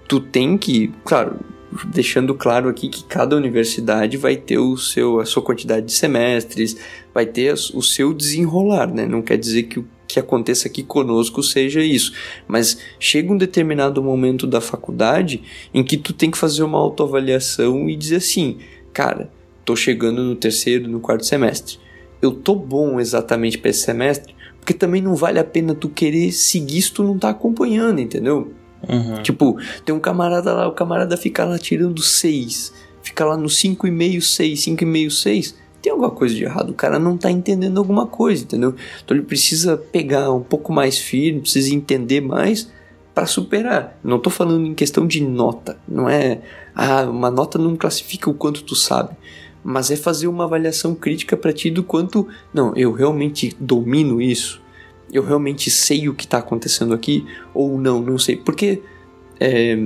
tu tem que, claro, deixando claro aqui que cada universidade vai ter o seu, a sua quantidade de semestres, vai ter o seu desenrolar, né? Não quer dizer que o que aconteça aqui conosco seja isso, mas chega um determinado momento da faculdade em que tu tem que fazer uma autoavaliação e dizer assim, cara, tô chegando no terceiro, no quarto semestre. Eu tô bom exatamente para esse semestre, porque também não vale a pena tu querer seguir se tu não tá acompanhando, entendeu? Uhum. Tipo, tem um camarada lá, o camarada fica lá tirando 6, fica lá no 5,5, 6, 5,5, 6. Tem alguma coisa de errado, o cara não tá entendendo alguma coisa, entendeu? Então ele precisa pegar um pouco mais firme, precisa entender mais para superar. Não tô falando em questão de nota, não é, ah, uma nota não classifica o quanto tu sabe, mas é fazer uma avaliação crítica para ti do quanto, não, eu realmente domino isso eu realmente sei o que está acontecendo aqui ou não, não sei. Porque é,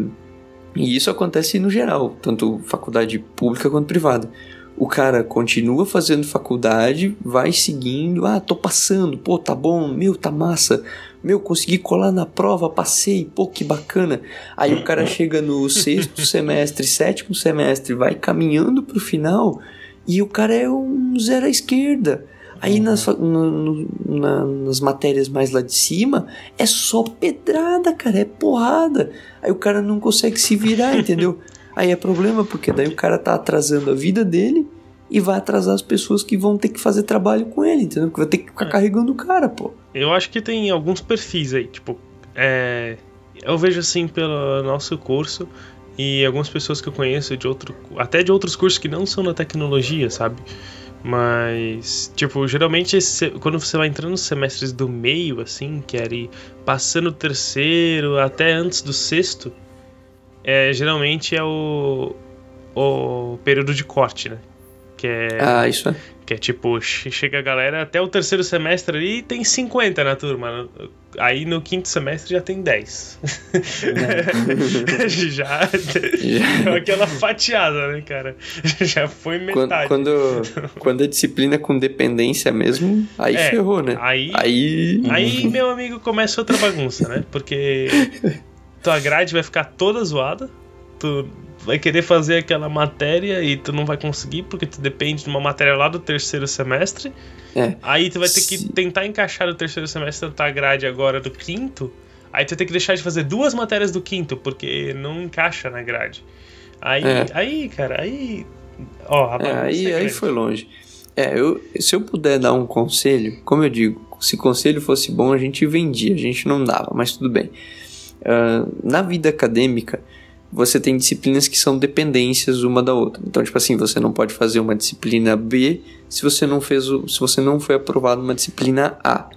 e isso acontece no geral, tanto faculdade pública quanto privada. O cara continua fazendo faculdade, vai seguindo, ah, tô passando, pô, tá bom, meu, tá massa, meu, consegui colar na prova, passei, pô, que bacana. Aí o cara chega no sexto semestre, sétimo semestre, vai caminhando pro final e o cara é um zero à esquerda. Aí nas, no, no, na, nas matérias mais lá de cima é só pedrada, cara, é porrada. Aí o cara não consegue se virar, entendeu? Aí é problema, porque daí o cara tá atrasando a vida dele e vai atrasar as pessoas que vão ter que fazer trabalho com ele, entendeu? Que vai ter que ficar é. carregando o cara, pô. Eu acho que tem alguns perfis aí, tipo, é, eu vejo assim pelo nosso curso e algumas pessoas que eu conheço de outro, até de outros cursos que não são na tecnologia, sabe? Mas, tipo, geralmente quando você vai entrando nos semestres do meio, assim, que é ali passando o terceiro até antes do sexto, é, geralmente é o, o período de corte, né? Que é, ah, isso é. Que é tipo, chega a galera até o terceiro semestre ali e tem 50 na turma. Aí no quinto semestre já tem 10. É. já, já. Aquela fatiada, né, cara? Já foi metade. Quando, quando, quando a disciplina é com dependência mesmo, aí é, ferrou, né? Aí, aí, aí, meu amigo, começa outra bagunça, né? Porque tua grade vai ficar toda zoada. Tu vai querer fazer aquela matéria e tu não vai conseguir porque tu depende de uma matéria lá do terceiro semestre. É. Aí tu vai ter que tentar encaixar o terceiro semestre na tua grade agora do quinto. Aí tu vai ter que deixar de fazer duas matérias do quinto porque não encaixa na grade. Aí, é. aí cara, aí. Ó, é, aí, aí foi longe. É, eu, se eu puder dar um conselho, como eu digo, se conselho fosse bom, a gente vendia, a gente não dava, mas tudo bem. Uh, na vida acadêmica, você tem disciplinas que são dependências uma da outra. Então, tipo assim, você não pode fazer uma disciplina B se você não fez o, se você não foi aprovado numa disciplina A.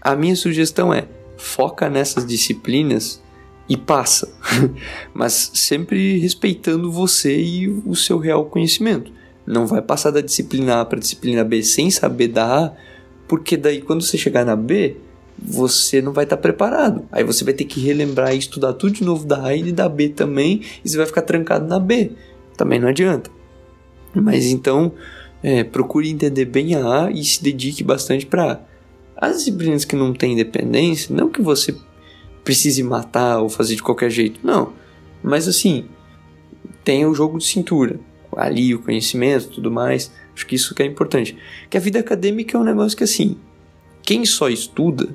A minha sugestão é: foca nessas disciplinas e passa, mas sempre respeitando você e o seu real conhecimento. Não vai passar da disciplina A para disciplina B sem saber da A, porque daí quando você chegar na B, você não vai estar preparado. Aí você vai ter que relembrar e estudar tudo de novo da A e da B também, e você vai ficar trancado na B. Também não adianta. Mas então, é, procure entender bem a A e se dedique bastante para as disciplinas que não têm independência, não que você precise matar ou fazer de qualquer jeito, não. Mas assim, tem o jogo de cintura, ali o conhecimento, tudo mais. Acho que isso que é importante. Que a vida acadêmica é um negócio que assim, quem só estuda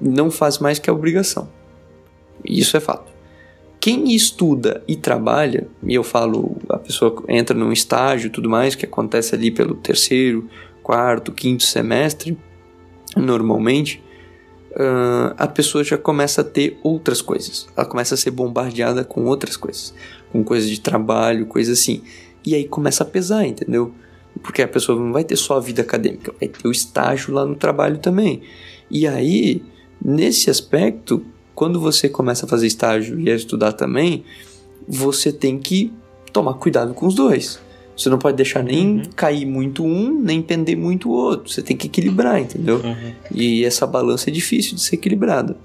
não faz mais que a obrigação. Isso é fato. Quem estuda e trabalha, e eu falo, a pessoa entra num estágio e tudo mais, que acontece ali pelo terceiro, quarto, quinto semestre, normalmente, uh, a pessoa já começa a ter outras coisas. Ela começa a ser bombardeada com outras coisas, com coisas de trabalho, coisas assim. E aí começa a pesar, entendeu? Porque a pessoa não vai ter só a vida acadêmica, vai ter o estágio lá no trabalho também. E aí Nesse aspecto, quando você começa a fazer estágio e a estudar também, você tem que tomar cuidado com os dois. Você não pode deixar nem uhum. cair muito um, nem pender muito o outro. Você tem que equilibrar, entendeu? Uhum. E essa balança é difícil de ser equilibrada.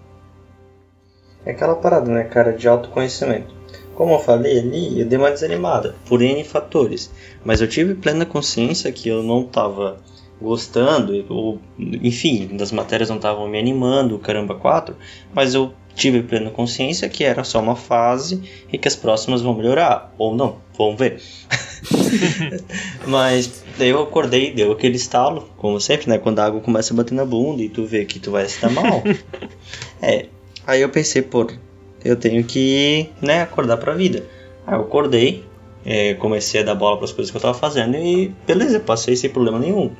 É aquela parada, né, cara, de autoconhecimento. Como eu falei ali, eu dei uma desanimada, por N fatores. Mas eu tive plena consciência que eu não estava gostando, ou, enfim, das matérias não estavam me animando, caramba, quatro, mas eu tive plena consciência que era só uma fase e que as próximas vão melhorar, ou não, vamos ver. Mas daí eu acordei, deu aquele estalo, como sempre, né? Quando a água começa a bater na bunda e tu vê que tu vai estar mal. é. Aí eu pensei, pô, eu tenho que, né, acordar pra vida. Aí eu acordei, é, comecei a dar bola para as coisas que eu tava fazendo e beleza, passei sem problema nenhum.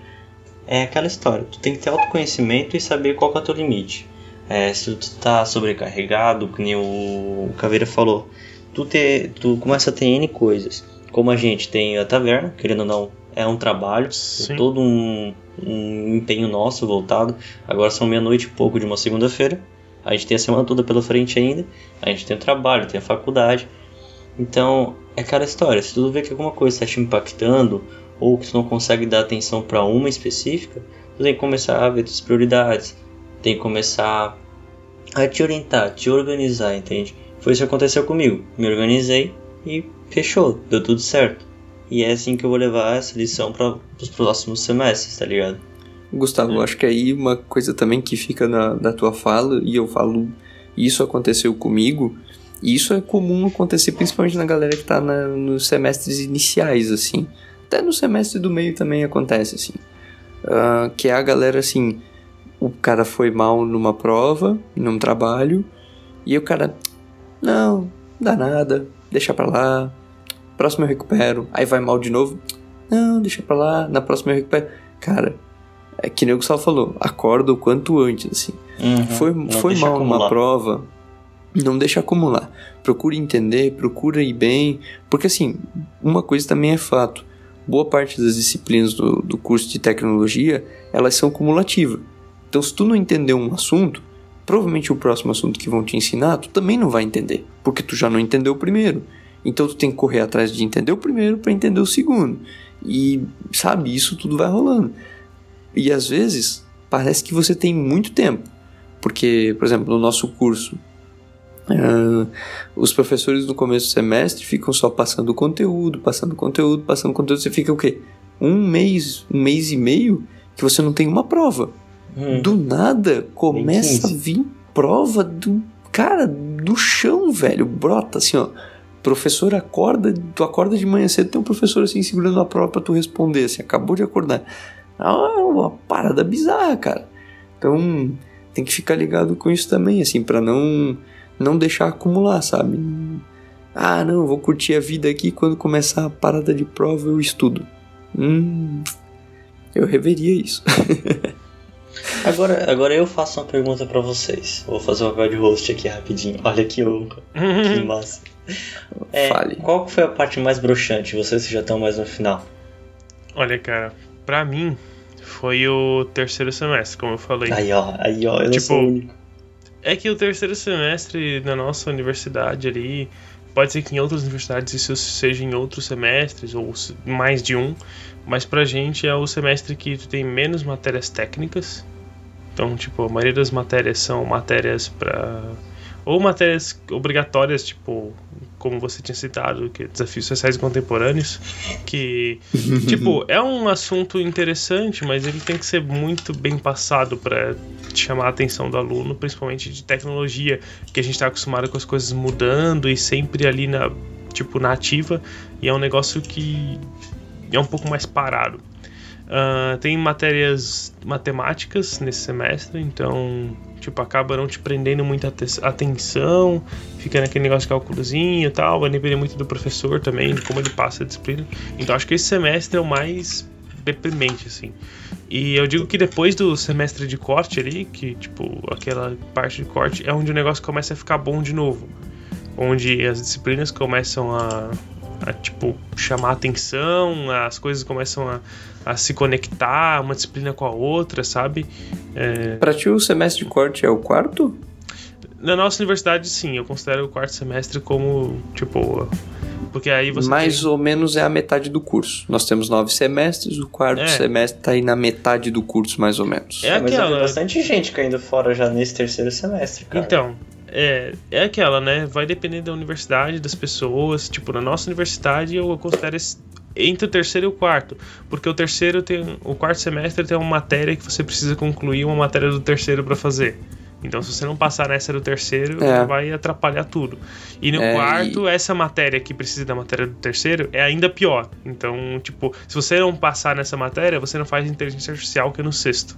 É aquela história, tu tem que ter autoconhecimento e saber qual é o teu limite. É, se tu tá sobrecarregado, que nem o Caveira falou, tu, te, tu começa a ter N coisas. Como a gente tem a taverna, querendo ou não, é um trabalho, é todo um, um empenho nosso voltado. Agora são meia-noite e pouco de uma segunda-feira. A gente tem a semana toda pela frente ainda. A gente tem o trabalho, tem a faculdade. Então, é aquela história. Se tu vê que alguma coisa está te impactando, ou que tu não consegue dar atenção para uma específica, tu tem que começar a ver as prioridades. Tem que começar a te orientar, te organizar, entende? Foi isso que aconteceu comigo. Me organizei e fechou, deu tudo certo. E é assim que eu vou levar essa lição para os próximos semestres, tá ligado? Gustavo, é. acho que aí uma coisa também que fica na, na tua fala, e eu falo, isso aconteceu comigo, e isso é comum acontecer principalmente na galera que tá na, nos semestres iniciais, assim. Até no semestre do meio também acontece, assim. Uh, que é a galera, assim, o cara foi mal numa prova, num trabalho, e o cara, não, dá nada, deixa pra lá, próximo eu recupero. Aí vai mal de novo, não, deixa pra lá, na próxima eu recupero. Cara, é que nem o Gustavo falou, acorda o quanto antes, assim. Uhum, foi foi mal acumular. numa prova, não deixa acumular. Procure entender, procura ir bem, porque assim, uma coisa também é fato. Boa parte das disciplinas do, do curso de tecnologia, elas são cumulativas. Então, se tu não entender um assunto, provavelmente o próximo assunto que vão te ensinar, tu também não vai entender, porque tu já não entendeu o primeiro. Então tu tem que correr atrás de entender o primeiro para entender o segundo. E sabe, isso tudo vai rolando. E às vezes parece que você tem muito tempo, porque, por exemplo, no nosso curso, uh, os professores no começo do semestre ficam só passando conteúdo, passando conteúdo, passando conteúdo. Você fica o quê? Um mês, um mês e meio que você não tem uma prova. Hum. Do nada começa a vir prova do cara do chão, velho. Brota assim, ó. Professor acorda, tu acorda de manhã cedo, tem um professor assim segurando a prova pra tu responder, assim, acabou de acordar. É uma parada bizarra, cara. Então, tem que ficar ligado com isso também, assim, para não não deixar acumular, sabe? Ah, não, vou curtir a vida aqui quando começar a parada de prova eu estudo. Hum, eu reveria isso. Agora, agora eu faço uma pergunta para vocês. Vou fazer uma papel de host aqui rapidinho. Olha que, que massa. É, Fale. Qual foi a parte mais broxante? Vocês já estão mais no final. Olha, cara, pra mim foi o terceiro semestre, como eu falei. Aí, ó, aí, ó, eu tipo, sou único. É que o terceiro semestre na nossa universidade ali, pode ser que em outras universidades isso seja em outros semestres, ou mais de um, mas pra gente é o semestre que tu tem menos matérias técnicas. Então, tipo, a maioria das matérias são matérias para ou matérias obrigatórias, tipo, como você tinha citado, que é desafios sociais contemporâneos, que tipo, é um assunto interessante, mas ele tem que ser muito bem passado para chamar a atenção do aluno, principalmente de tecnologia, que a gente está acostumado com as coisas mudando e sempre ali na tipo na ativa, e é um negócio que é um pouco mais parado. Uh, tem matérias matemáticas nesse semestre, então, tipo, acaba não te prendendo muita atenção, fica naquele negócio de cálculozinho e tal, vai depender muito do professor também, de como ele passa a disciplina. Então, acho que esse semestre é o mais deprimente, assim. E eu digo que depois do semestre de corte ali, que, tipo, aquela parte de corte, é onde o negócio começa a ficar bom de novo. Onde as disciplinas começam a a tipo chamar atenção, as coisas começam a, a se conectar uma disciplina com a outra, sabe? É... Para ti o semestre de corte é o quarto? Na nossa universidade, sim, eu considero o quarto semestre como tipo Porque aí você. Mais tem... ou menos é a metade do curso. Nós temos nove semestres, o quarto É. semestre tá aí na metade do curso, mais ou menos. É Mas eu vi aquela. bastante gente caindo fora já nesse terceiro semestre, cara. Então, é, é aquela, né? Vai depender da universidade, das pessoas. Tipo, na nossa universidade eu considero esse, entre o terceiro e o quarto. Porque o terceiro tem. O quarto semestre tem uma matéria que você precisa concluir uma matéria do terceiro pra fazer. Então, se você não passar nessa do terceiro, É. vai atrapalhar tudo. E no É, quarto, essa matéria que precisa da matéria do terceiro é ainda pior. Então, tipo, se você não passar nessa matéria, você não faz inteligência artificial, que é no sexto.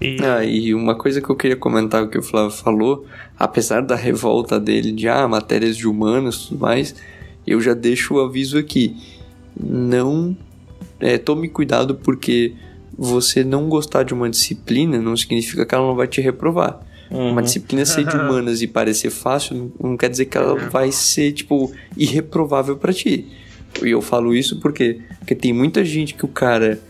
E, Ah, e uma coisa que eu queria comentar, o que o Flávio falou, apesar da revolta dele de ah, matérias de humanos e tudo mais, eu já deixo o aviso aqui. Não é, tome cuidado porque você não gostar de uma disciplina não significa que ela não vai te reprovar. Uhum. Uma disciplina ser de humanas e parecer fácil não, não quer dizer que ela vai ser, tipo, irreprovável pra ti. E eu falo isso porque, porque tem muita gente que o cara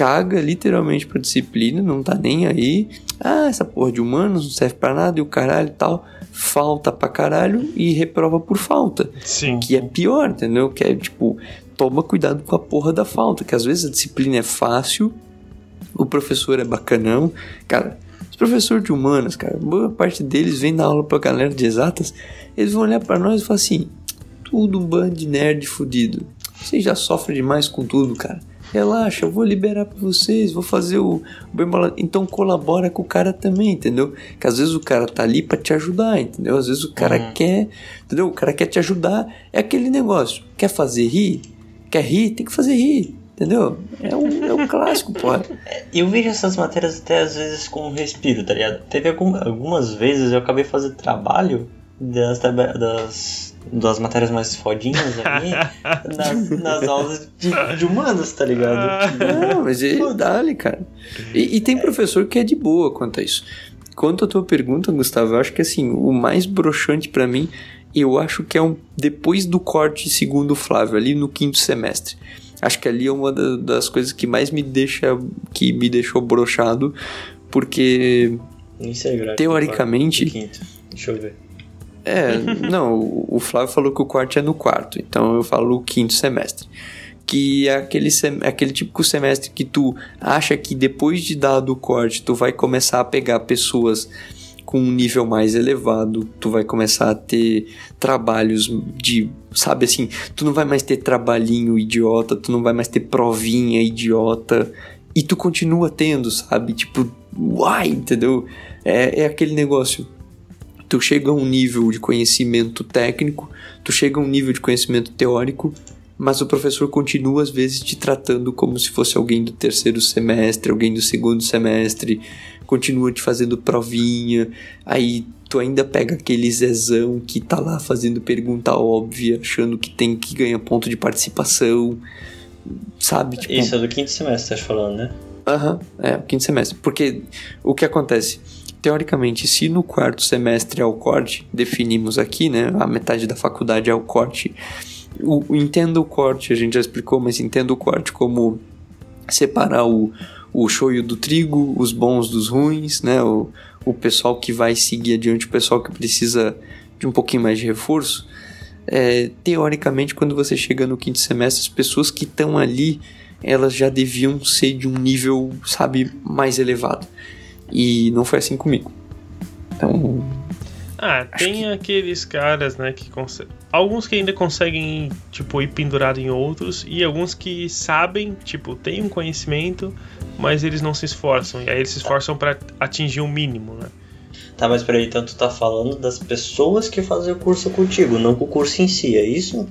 caga literalmente pra disciplina, não tá nem aí. Ah, essa porra de humanos não serve pra nada e o caralho e tal. Falta pra caralho e reprova por falta. sim. Que é pior, entendeu? Que é tipo, toma cuidado com a porra da falta. Que às vezes a disciplina é fácil, o professor é bacanão. Cara, os professores de humanas, cara, boa parte deles vem dar aula pra galera de exatas, eles vão olhar pra nós e falar assim: tudo um bando de nerd fudido. Vocês já sofrem demais com tudo, cara. Relaxa, eu vou liberar pra vocês, vou fazer o, bem bolado. Então colabora com o cara também, entendeu? Que às vezes o cara tá ali pra te ajudar, entendeu? Às vezes o cara Uhum. quer, entendeu? O cara quer te ajudar. É aquele negócio. Quer fazer rir? Quer rir? Tem que fazer rir, entendeu? É um, é um clássico, pô. Eu vejo essas matérias até às vezes com um respiro, tá ligado? Teve algum- algumas vezes eu acabei fazendo trabalho das, das, das matérias mais fodinhas ali nas, nas aulas de, de humanas, tá ligado? Não, mas ele dá-lhe, cara. E, e tem professor que é de boa quanto a isso. Quanto à tua pergunta, Gustavo, eu acho que assim, o mais broxante pra mim, eu acho que é um depois do corte segundo o Flávio, ali no quinto semestre. Acho que ali é uma da- das coisas que mais me deixa, que me deixou broxado, porque grade. Teoricamente- Quinto. Deixa eu ver. É, não, o Flávio falou que o corte é no quarto, então eu falo o quinto semestre. Que é aquele, sem- aquele típico semestre que tu acha que depois de dado o corte, tu vai começar a pegar pessoas com um nível mais elevado, tu vai começar a ter trabalhos de, sabe assim, tu não vai mais ter trabalhinho idiota, tu não vai mais ter provinha idiota, e tu continua tendo, sabe? Tipo, uai, entendeu? É, é aquele negócio tu chega a um nível de conhecimento técnico, tu chega a um nível de conhecimento teórico, mas o professor continua às vezes te tratando como se fosse alguém do terceiro semestre, alguém do segundo semestre, continua te fazendo provinha, aí tu ainda pega aquele zezão que tá lá fazendo pergunta óbvia, achando que tem que ganhar ponto de participação, sabe? Tipo, Isso é do quinto semestre, tá falando, né? Aham, é, o quinto semestre. Porque o que acontece? Teoricamente, se no quarto semestre é o corte, definimos aqui, né? A metade da faculdade é o corte. O, o- entenda o corte, a gente já explicou, mas entenda o corte como separar o, o shoyu do trigo, os bons dos ruins, né? O, o pessoal que vai seguir adiante, o pessoal que precisa de um pouquinho mais de reforço. É, teoricamente, quando você chega no quinto semestre, as pessoas que estão ali, elas já deviam ser de um nível, sabe, mais elevado. E não foi assim comigo. Então, Ah, tem aqueles caras, né, que conseguem. Alguns que ainda conseguem, tipo, ir pendurado em outros, e alguns que sabem, tipo, têm um conhecimento, mas eles não se esforçam. E aí eles se esforçam pra atingir o mínimo, né? Tá, mas peraí, então tu tá falando das pessoas que fazem o curso contigo, não com o curso em si, é isso?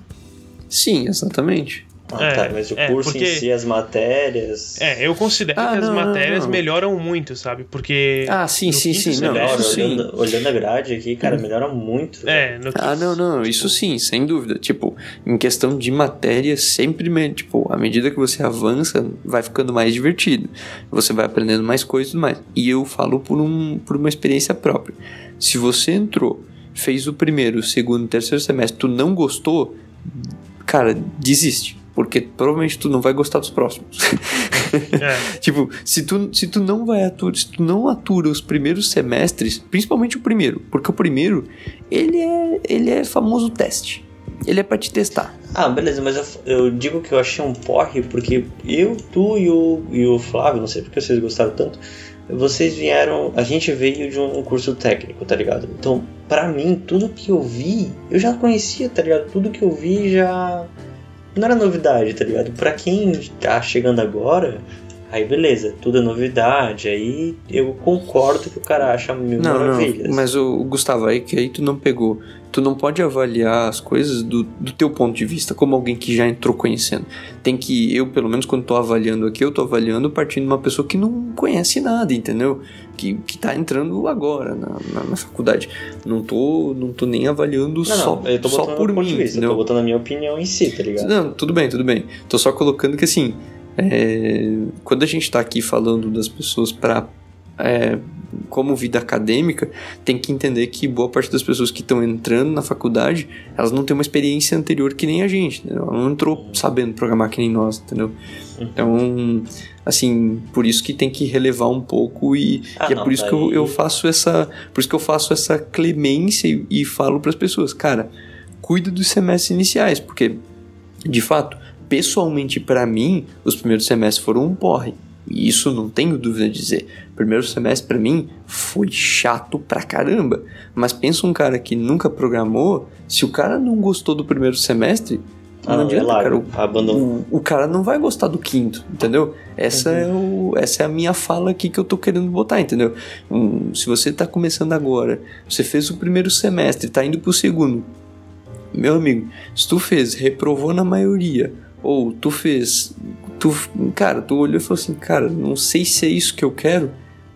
sim, exatamente. Ah, É, tá, mas o é, curso porque- em si, as matérias. É, eu considero Ah, que as não, não, matérias não. melhoram muito, sabe? Porque. Ah, sim, no sim, sim. Não, Melhora, isso sim. olhando, olhando a grade aqui, cara, melhora muito. É, no Ah, não, não, isso sim, sem dúvida. Tipo, em questão de matéria, sempre, tipo, à medida que você avança, vai ficando mais divertido. Você vai aprendendo mais coisas e tudo mais. E eu falo por, um, por uma experiência própria. Se você entrou, fez o primeiro, o segundo, o terceiro semestre, tu não gostou, cara, desiste. Porque provavelmente tu não vai gostar dos próximos. É. Tipo, se tu, se tu não vai aturar, se tu não atura os primeiros semestres, principalmente o primeiro, porque o primeiro, ele é, ele é famoso teste. ele é para te testar. Ah, beleza, mas eu, eu, digo que eu achei um porre porque eu, tu e o, e o Flávio, não sei porque vocês gostaram tanto, vocês vieram, a gente veio de um curso técnico, tá ligado? Então, para mim, tudo que eu vi, eu já conhecia, tá ligado? Tudo que eu vi já não era novidade, tá ligado? Pra quem tá chegando agora, aí beleza, tudo é novidade, aí eu concordo que o cara acha mil não, maravilhas. Não, mas o Gustavo, aí que aí tu não pegou tu não pode avaliar as coisas do, do teu ponto de vista como alguém que já entrou conhecendo. Tem que, eu pelo menos quando tô avaliando aqui, eu tô avaliando partindo de uma pessoa que não conhece nada, entendeu? Que, que tá entrando agora na, na, na faculdade. Não tô, não tô nem avaliando não, só, não, eu tô só por mim, vista? Eu tô botando a minha opinião em si, tá ligado? Não, tudo bem, tudo bem. Tô só colocando que assim, é, quando a gente tá aqui falando das pessoas para é, como vida acadêmica, tem que entender que boa parte das pessoas que estão entrando na faculdade, elas não têm uma experiência anterior que nem a gente, entendeu? Ela não entrou sabendo programar que nem nós, entendeu? Então, assim, por isso que tem que relevar um pouco e, Ah, e é não, por isso que eu, daí- eu faço essa, por isso que eu faço essa clemência e, e falo para as pessoas, cara, cuida dos semestres iniciais, porque de fato, pessoalmente para mim, os primeiros semestres foram um porre. E isso não tenho dúvida de dizer. O primeiro semestre para mim foi chato pra caramba. Mas pensa um cara que nunca programou, se o cara não gostou do primeiro semestre, Ah, não não, é adianta, largo, cara. O, o, o cara não vai gostar do quinto, entendeu? Essa, é o, essa é a minha fala aqui que eu tô querendo botar, entendeu? Hum, se você tá começando agora, você fez o primeiro semestre, tá indo pro segundo. Meu amigo, se tu fez, reprovou na maioria, ou tu fez, tu, cara, tu olhou e falou assim, cara, não sei se é isso que eu quero,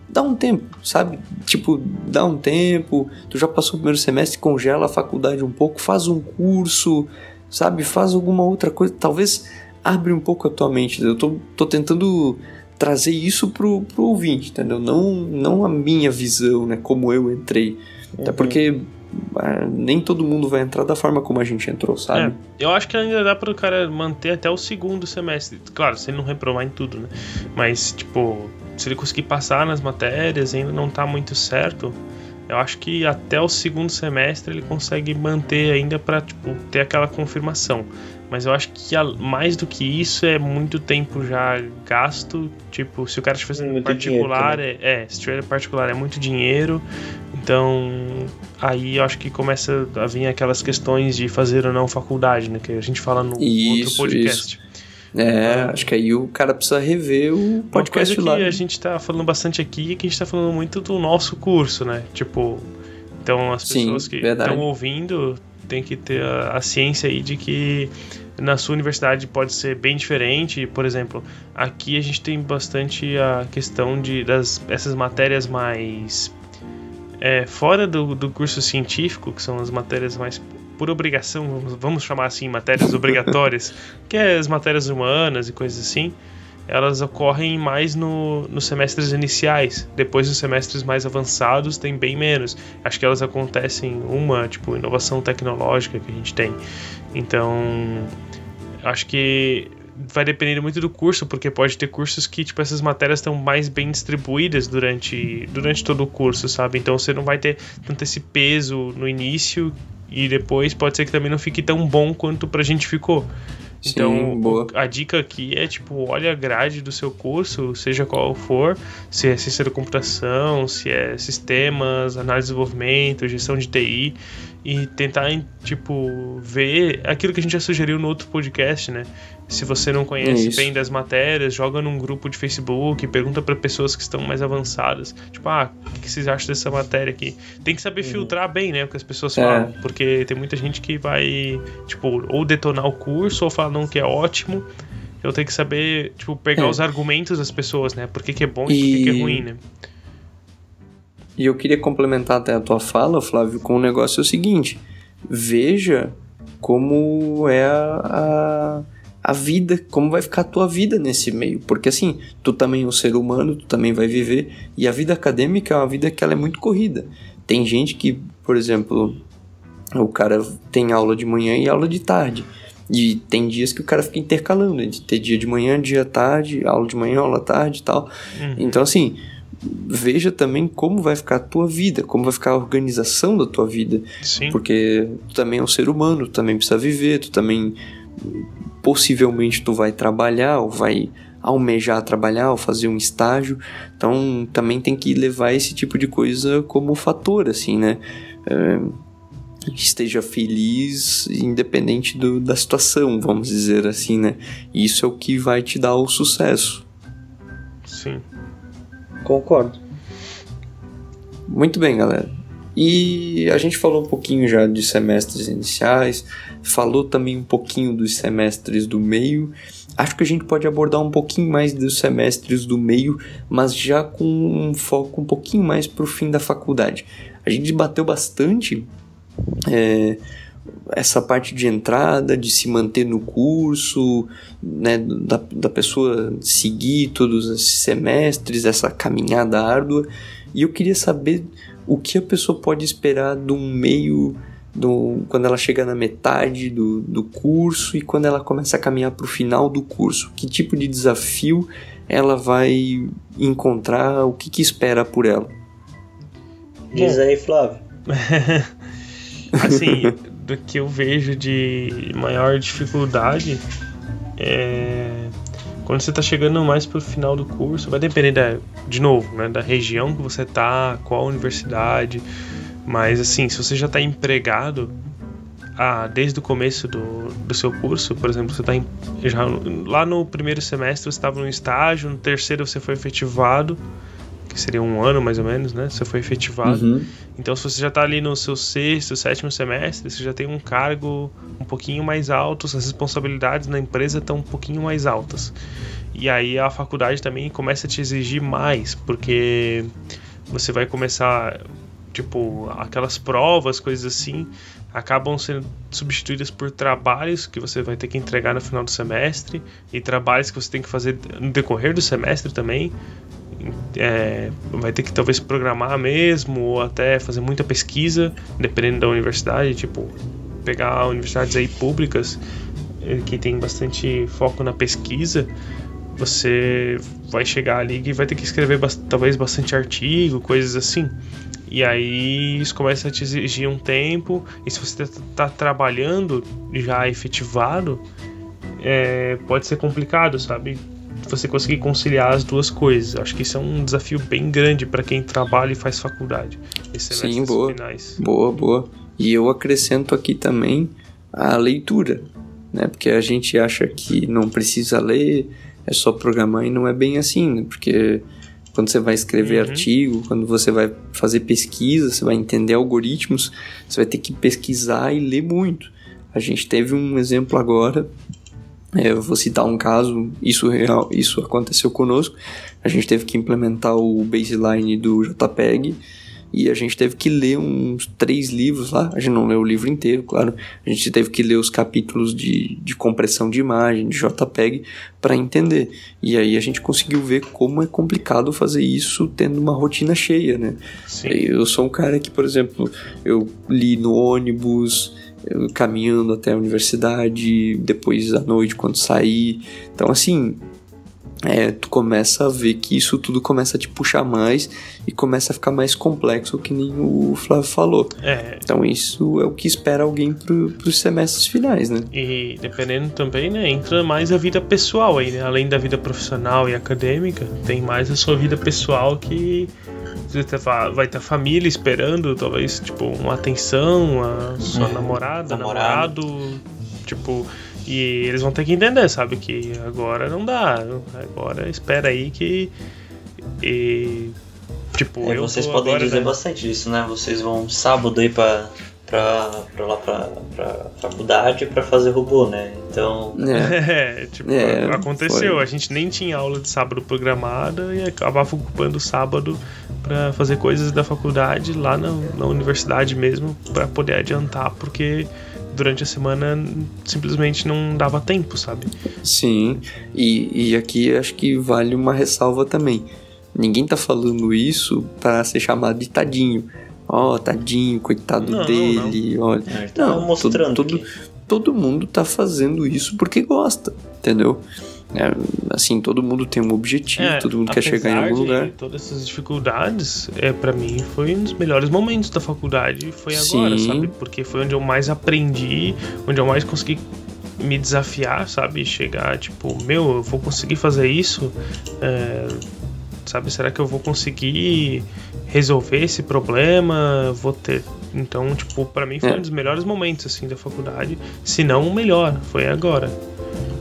dá um tempo, sabe? Tipo, dá um tempo, tu já passou o primeiro semestre, congela a faculdade um pouco, faz um curso, sabe? Faz alguma outra coisa, talvez abre um pouco a tua mente. Eu tô, tô tentando trazer isso pro, pro ouvinte, entendeu? Não, não a minha visão, né? Como eu entrei. Até Uhum. porque ah, nem todo mundo vai entrar da forma como a gente entrou, sabe? É, eu acho que ainda dá para o cara manter até o segundo semestre. Claro, se ele não reprovar em tudo, né? Mas, tipo, se ele conseguir passar nas matérias e ainda não tá muito certo, eu acho que até o segundo semestre ele consegue manter ainda para tipo, ter aquela confirmação. Mas eu acho que a- mais do que isso é muito tempo já gasto. Tipo, se o cara estiver fazendo Muito particular, dinheiro é, é, se tiver particular é muito dinheiro. Então, aí eu acho que começa a vir aquelas questões de fazer ou não faculdade, né? Que a gente fala no outro Isso, podcast. É, acho que aí o cara precisa rever o Uma podcast coisa lá. que a gente tá falando bastante aqui é que a gente tá falando muito do nosso curso, né? Tipo, então as Sim, pessoas que verdade. estão ouvindo têm que ter a, a ciência aí de que na sua universidade pode ser bem diferente. Por exemplo, aqui a gente tem bastante a questão de das essas matérias mais é, fora do, do curso científico, que são as matérias mais por obrigação, vamos, vamos chamar assim, matérias obrigatórias, que é as matérias humanas e coisas assim, elas ocorrem mais no, nos semestres iniciais. Depois dos semestres mais avançados tem bem menos. Acho que elas acontecem uma, tipo, inovação tecnológica que a gente tem. Então, acho que vai depender muito do curso, porque pode ter cursos que, tipo, essas matérias estão mais bem distribuídas durante, durante todo o curso, sabe? Então você não vai ter tanto esse peso no início e depois pode ser que também não fique tão bom quanto pra gente ficou. Sim, Então, boa. a dica aqui é, tipo, olha a grade do seu curso, seja qual for, se é ciência da computação, se é sistemas, análise de desenvolvimento, gestão de TI, e tentar, tipo, ver aquilo que a gente já sugeriu no outro podcast, né? Se você não conhece Isso. bem das matérias, joga num grupo de Facebook, pergunta para pessoas que estão mais avançadas. Tipo, ah, o que vocês acham dessa matéria aqui? Tem que saber filtrar bem, né, o que as pessoas É. falam. Porque tem muita gente que vai, tipo, ou detonar o curso ou falar não que é ótimo. Eu tenho que saber, tipo, pegar É. os argumentos das pessoas, né? Por que, que é bom e, por que, que é E- ruim, né? E eu queria complementar até a tua fala, Flávio, com o negócio é o seguinte: veja como é a, a, a vida, como vai ficar a tua vida nesse meio. Porque assim, tu também é um ser humano, tu também vai viver, e a vida acadêmica é uma vida que ela é muito corrida. Tem gente que, por exemplo, o cara tem aula de manhã e aula de tarde. E tem dias que o cara fica intercalando, de ter dia de manhã, dia tarde, aula de manhã, aula tarde e tal. Uhum. Então, assim, veja também como vai ficar a tua vida, como vai ficar a organização da tua vida. Sim. Porque tu também é um ser humano, tu também precisa viver, tu também possivelmente tu vai trabalhar ou vai almejar trabalhar ou fazer um estágio. Então também tem que levar esse tipo de coisa como fator, assim, né? É, esteja feliz independente do, da situação, vamos dizer assim, né? Isso é o que vai te dar o sucesso. Sim. Concordo. Muito bem, galera. E a gente falou um pouquinho já de semestres iniciais, falou também um pouquinho dos semestres do meio. Acho que a gente pode abordar um pouquinho mais dos semestres do meio, mas já com um foco um pouquinho mais para o fim da faculdade. A gente debateu bastante é, essa parte de entrada, de se manter no curso, né, da, da pessoa seguir todos esses semestres, essa caminhada árdua. E eu queria saber o que a pessoa pode esperar de um meio do, quando ela chega na metade do, do curso e quando ela começa a caminhar para o final do curso. Que tipo de desafio ela vai encontrar, o que, que espera por ela? Diz aí, Flávio. assim, do que eu vejo de maior dificuldade é quando você está chegando mais para o final do curso, vai depender da, de novo, né, da região que você tá, qual universidade, mas assim, se você já está empregado ah, desde o começo do, do seu curso, por exemplo, você está já lá no primeiro semestre você estava no estágio, no terceiro você foi efetivado, que seria um ano mais ou menos, né? Você foi efetivado. Uhum. Então, se você já está ali no seu sexto, sétimo semestre, você já tem um cargo um pouquinho mais alto, as responsabilidades na empresa estão um pouquinho mais altas. E aí a faculdade também começa a te exigir mais, porque você vai começar, tipo, aquelas provas, coisas assim, acabam sendo substituídas por trabalhos que você vai ter que entregar no final do semestre e trabalhos que você tem que fazer no decorrer do semestre também é, vai ter que talvez programar mesmo ou até fazer muita pesquisa, dependendo da universidade, tipo pegar universidades aí públicas eh, que tem bastante foco na pesquisa, você vai chegar ali e vai ter que escrever talvez bastante artigo, coisas assim. E aí isso começa a te exigir um tempo, e se você está tá trabalhando já efetivado, é, pode ser complicado, sabe? Você conseguir conciliar as duas coisas. Acho que isso é um desafio bem grande para quem trabalha e faz faculdade. Sim, boa. Finais. Boa, boa. E eu acrescento aqui também a leitura, né? Porque a gente acha que não precisa ler, é só programar e não é bem assim, né? Porque quando você vai escrever uhum. artigo, quando você vai fazer pesquisa, você vai entender algoritmos, você vai ter que pesquisar e ler muito. A gente teve um exemplo agora eu vou citar um caso, isso, real, isso aconteceu conosco. A gente teve que implementar o baseline do JPEG e a gente teve que ler uns três livros lá. A gente não leu o livro inteiro, claro. A gente teve que ler os capítulos de, de compressão de imagem, de JPEG, para entender. E aí a gente conseguiu ver como é complicado fazer isso tendo uma rotina cheia, né? Sim. Eu sou um cara que, por exemplo, eu li no ônibus caminhando até a universidade, depois à noite quando sair. Então, assim, é, tu começa a ver que isso tudo começa a te puxar mais e começa a ficar mais complexo, que nem o Flávio falou. É. Então isso é o que espera alguém pro, pros semestres finais, né? E dependendo também, né, entra mais a vida pessoal aí, né? Além da vida profissional e acadêmica, tem mais a sua vida pessoal que vai ter a família esperando, talvez, tipo, uma atenção, a sua é, namorada, namorado. namorado, tipo, e eles vão ter que entender, sabe, que agora não dá, agora espera aí que e, tipo, é, vocês podem agora, dizer né? bastante disso, né? Vocês vão sábado aí para pra, pra lá pra, pra faculdade pra fazer robô, né? Então. É, é tipo, é, aconteceu. Foi. A gente nem tinha aula de sábado programada e acabava ocupando o sábado para fazer coisas da faculdade lá na, na universidade mesmo, para poder adiantar, porque durante a semana simplesmente não dava tempo, sabe? Sim, e, e aqui acho que vale uma ressalva também. Ninguém tá falando isso para ser chamado de tadinho ó, oh, tadinho, coitado não, dele, não, não. olha. É, tá não, mostrando todo, todo, todo, mundo tá fazendo isso porque gosta, entendeu? É, assim, todo mundo tem um objetivo, é, todo mundo quer chegar em algum lugar. Todas essas dificuldades, é para mim foi um dos melhores momentos da faculdade, foi agora, Sim. sabe? Porque foi onde eu mais aprendi, onde eu mais consegui me desafiar, sabe? Chegar, tipo, meu, eu vou conseguir fazer isso, é, sabe? Será que eu vou conseguir resolver esse problema? Vou ter então, tipo, para mim foi é. um dos melhores momentos assim da faculdade, se não o melhor, foi agora.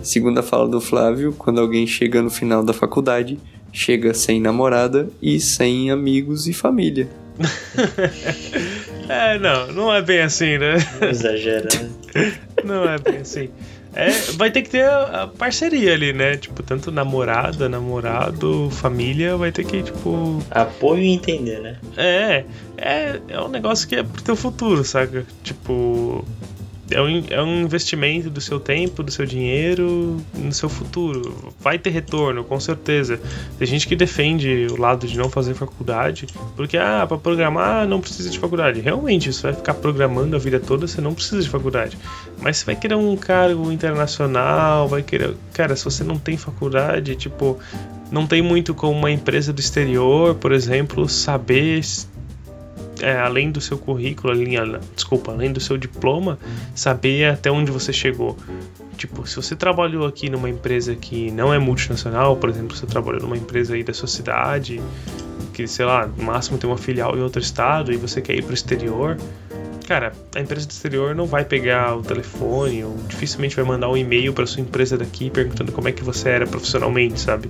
Segundo a fala do Flávio, quando alguém chega no final da faculdade, chega sem namorada e sem amigos e família. é, não, não é bem assim, né? Exagera. não é bem assim. É, vai ter que ter a, parceria ali, né? Tipo, tanto namorada, namorado, família, vai ter que, tipo. Apoio e entender, né? É, é, é um negócio que é pro teu futuro, saca? Tipo, é um, é um investimento do seu tempo, do seu dinheiro, no seu futuro. Vai ter retorno, com certeza. Tem gente que defende o lado de não fazer faculdade, porque, ah, para programar não precisa de faculdade. Realmente, você vai ficar programando a vida toda, você não precisa de faculdade. Mas você vai querer um cargo internacional, vai querer. Cara, se você não tem faculdade, tipo, não tem muito como uma empresa do exterior, por exemplo, saber é, além do seu currículo, além, desculpa, além do seu diploma, saber até onde você chegou. Tipo, se você trabalhou aqui numa empresa que não é multinacional, por exemplo, você trabalhou numa empresa aí da sua cidade, que sei lá, no máximo tem uma filial em outro estado e você quer ir para o exterior, cara, a empresa do exterior não vai pegar o telefone ou dificilmente vai mandar um e-mail para sua empresa daqui perguntando como é que você era profissionalmente, sabe?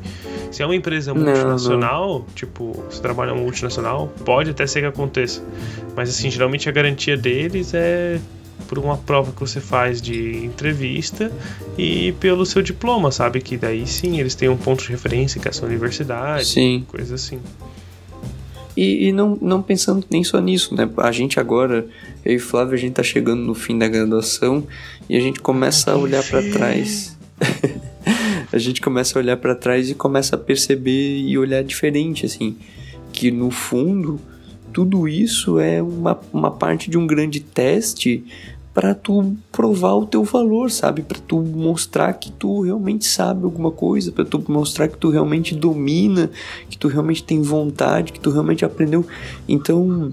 Se é uma empresa multinacional, não, não. tipo, você trabalha uma multinacional, pode até ser que aconteça. Mas assim, geralmente a garantia deles é por uma prova que você faz de entrevista e pelo seu diploma, sabe? Que daí sim eles têm um ponto de referência que é a sua universidade, sim. coisa assim. E, e, não, não pensando nem só nisso, né? A gente agora, eu e Flávio, a gente tá chegando no fim da graduação e a gente começa a olhar para trás. a gente começa a olhar para trás e começa a perceber e olhar diferente, assim. Que no fundo, tudo isso é uma, uma parte de um grande teste para tu provar o teu valor, sabe? Para tu mostrar que tu realmente sabe alguma coisa, para tu mostrar que tu realmente domina, que tu realmente tem vontade, que tu realmente aprendeu. Então,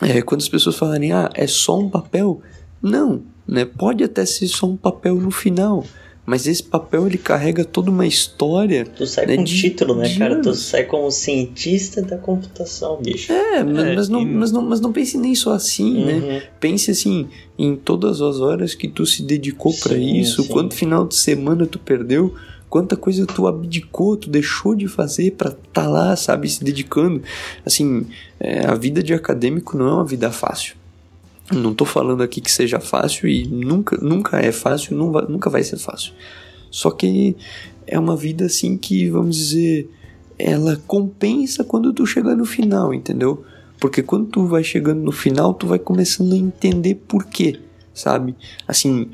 é, quando as pessoas falarem, ah, é só um papel, não, né? Pode até ser só um papel no final, mas esse papel ele carrega toda uma história. Tu sai né, com de, título, né, cara? Anos. Tu sai como cientista da computação, bicho. É, mas, é, mas, não, mas, não, mas não pense nem só assim, né? uhum. né? Pense assim, em todas as horas que tu se dedicou para isso, sim. quanto final de semana tu perdeu, quanta coisa tu abdicou, tu deixou de fazer para tá lá, sabe, se dedicando. Assim, é, a vida de acadêmico não é uma vida fácil. Não estou falando aqui que seja fácil e nunca, nunca é fácil, nunca vai ser fácil. Só que é uma vida assim que, vamos dizer, ela compensa quando tu chega no final, entendeu? Porque quando tu vai chegando no final, tu vai começando a entender por quê, sabe? Assim,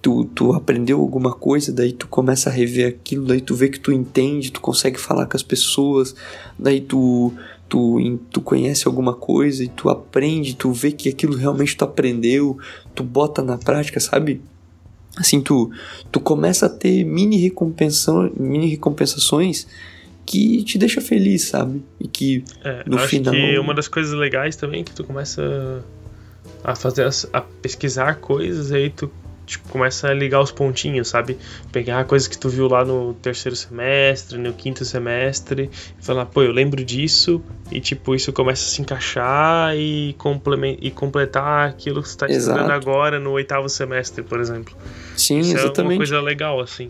tu, tu aprendeu alguma coisa, daí tu começa a rever aquilo, daí tu vê que tu entende, tu consegue falar com as pessoas, daí tu tu, tu conhece alguma coisa e tu aprende, tu vê que aquilo realmente tu aprendeu, tu bota na prática, sabe? Assim, tu, tu começa a ter mini, recompensação, mini recompensações que te deixa feliz, sabe? E que é, no acho final. Que uma das coisas legais também é que tu começa a fazer a pesquisar coisas aí tu tipo, começa a ligar os pontinhos, sabe? Pegar coisas que tu viu lá no terceiro semestre, no quinto semestre, e falar, pô, eu lembro disso, e tipo, isso começa a se encaixar e, e completar aquilo que você tá estudando agora no oitavo semestre, por exemplo. Sim, isso exatamente. É uma coisa legal, assim.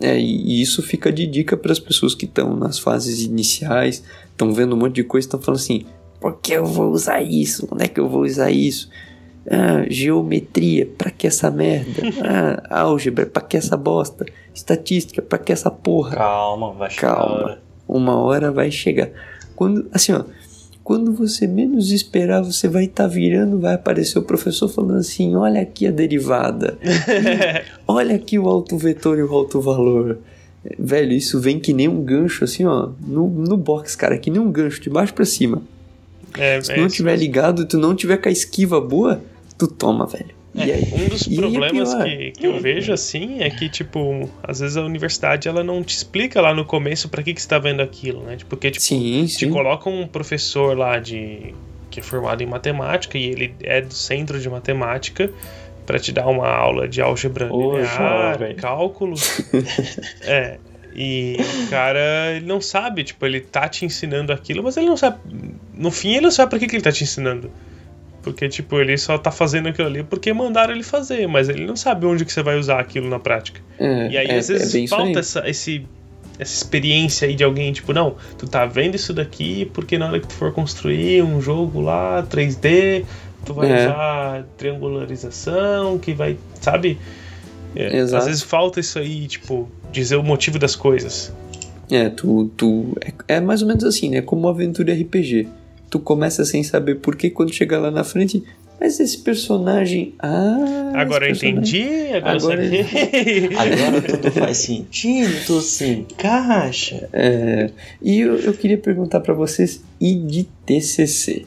É, e isso fica de dica para as pessoas que estão nas fases iniciais, estão vendo um monte de coisa, estão falando assim: por que eu vou usar isso? Onde é que eu vou usar isso? Ah, geometria, pra que essa merda? Ah, álgebra, pra que essa bosta? Estatística, pra que essa porra? Calma, vai chegar. Calma, uma hora vai chegar. Quando, assim, ó, quando você menos esperar, você vai estar tá virando, vai aparecer o professor falando assim: olha aqui a derivada, olha aqui o alto vetor e o alto valor. Velho, isso vem que nem um gancho, assim, ó, no, no box, cara, que nem um gancho, de baixo para cima. É, Se é não tiver ligado tu não tiver com a esquiva boa, tu toma, velho. É, um dos é problemas que, que eu vejo assim é que, tipo, às vezes a universidade ela não te explica lá no começo para que, que você tá vendo aquilo, né? Porque, tipo, sim, te sim. coloca um professor lá de que é formado em matemática e ele é do centro de matemática para te dar uma aula de álgebra linear, cálculo. é. E o cara, ele não sabe, tipo, ele tá te ensinando aquilo, mas ele não sabe. No fim, ele não sabe pra que, que ele tá te ensinando. Porque, tipo, ele só tá fazendo aquilo ali porque mandaram ele fazer, mas ele não sabe onde que você vai usar aquilo na prática. É, e aí, é, às vezes, é falta essa, esse, essa experiência aí de alguém, tipo, não, tu tá vendo isso daqui porque na hora que tu for construir um jogo lá, 3D, tu vai é. usar triangularização, que vai, sabe? É, às vezes falta isso aí, tipo, dizer o motivo das coisas. É, tu. tu é, é mais ou menos assim, né? Como aventura RPG tu começa sem saber por que quando chega lá na frente. Mas esse personagem. Ah. Agora eu entendi, agora, agora... agora tudo faz sentido, tudo se encaixa. É, e eu, eu queria perguntar para vocês: e de TCC?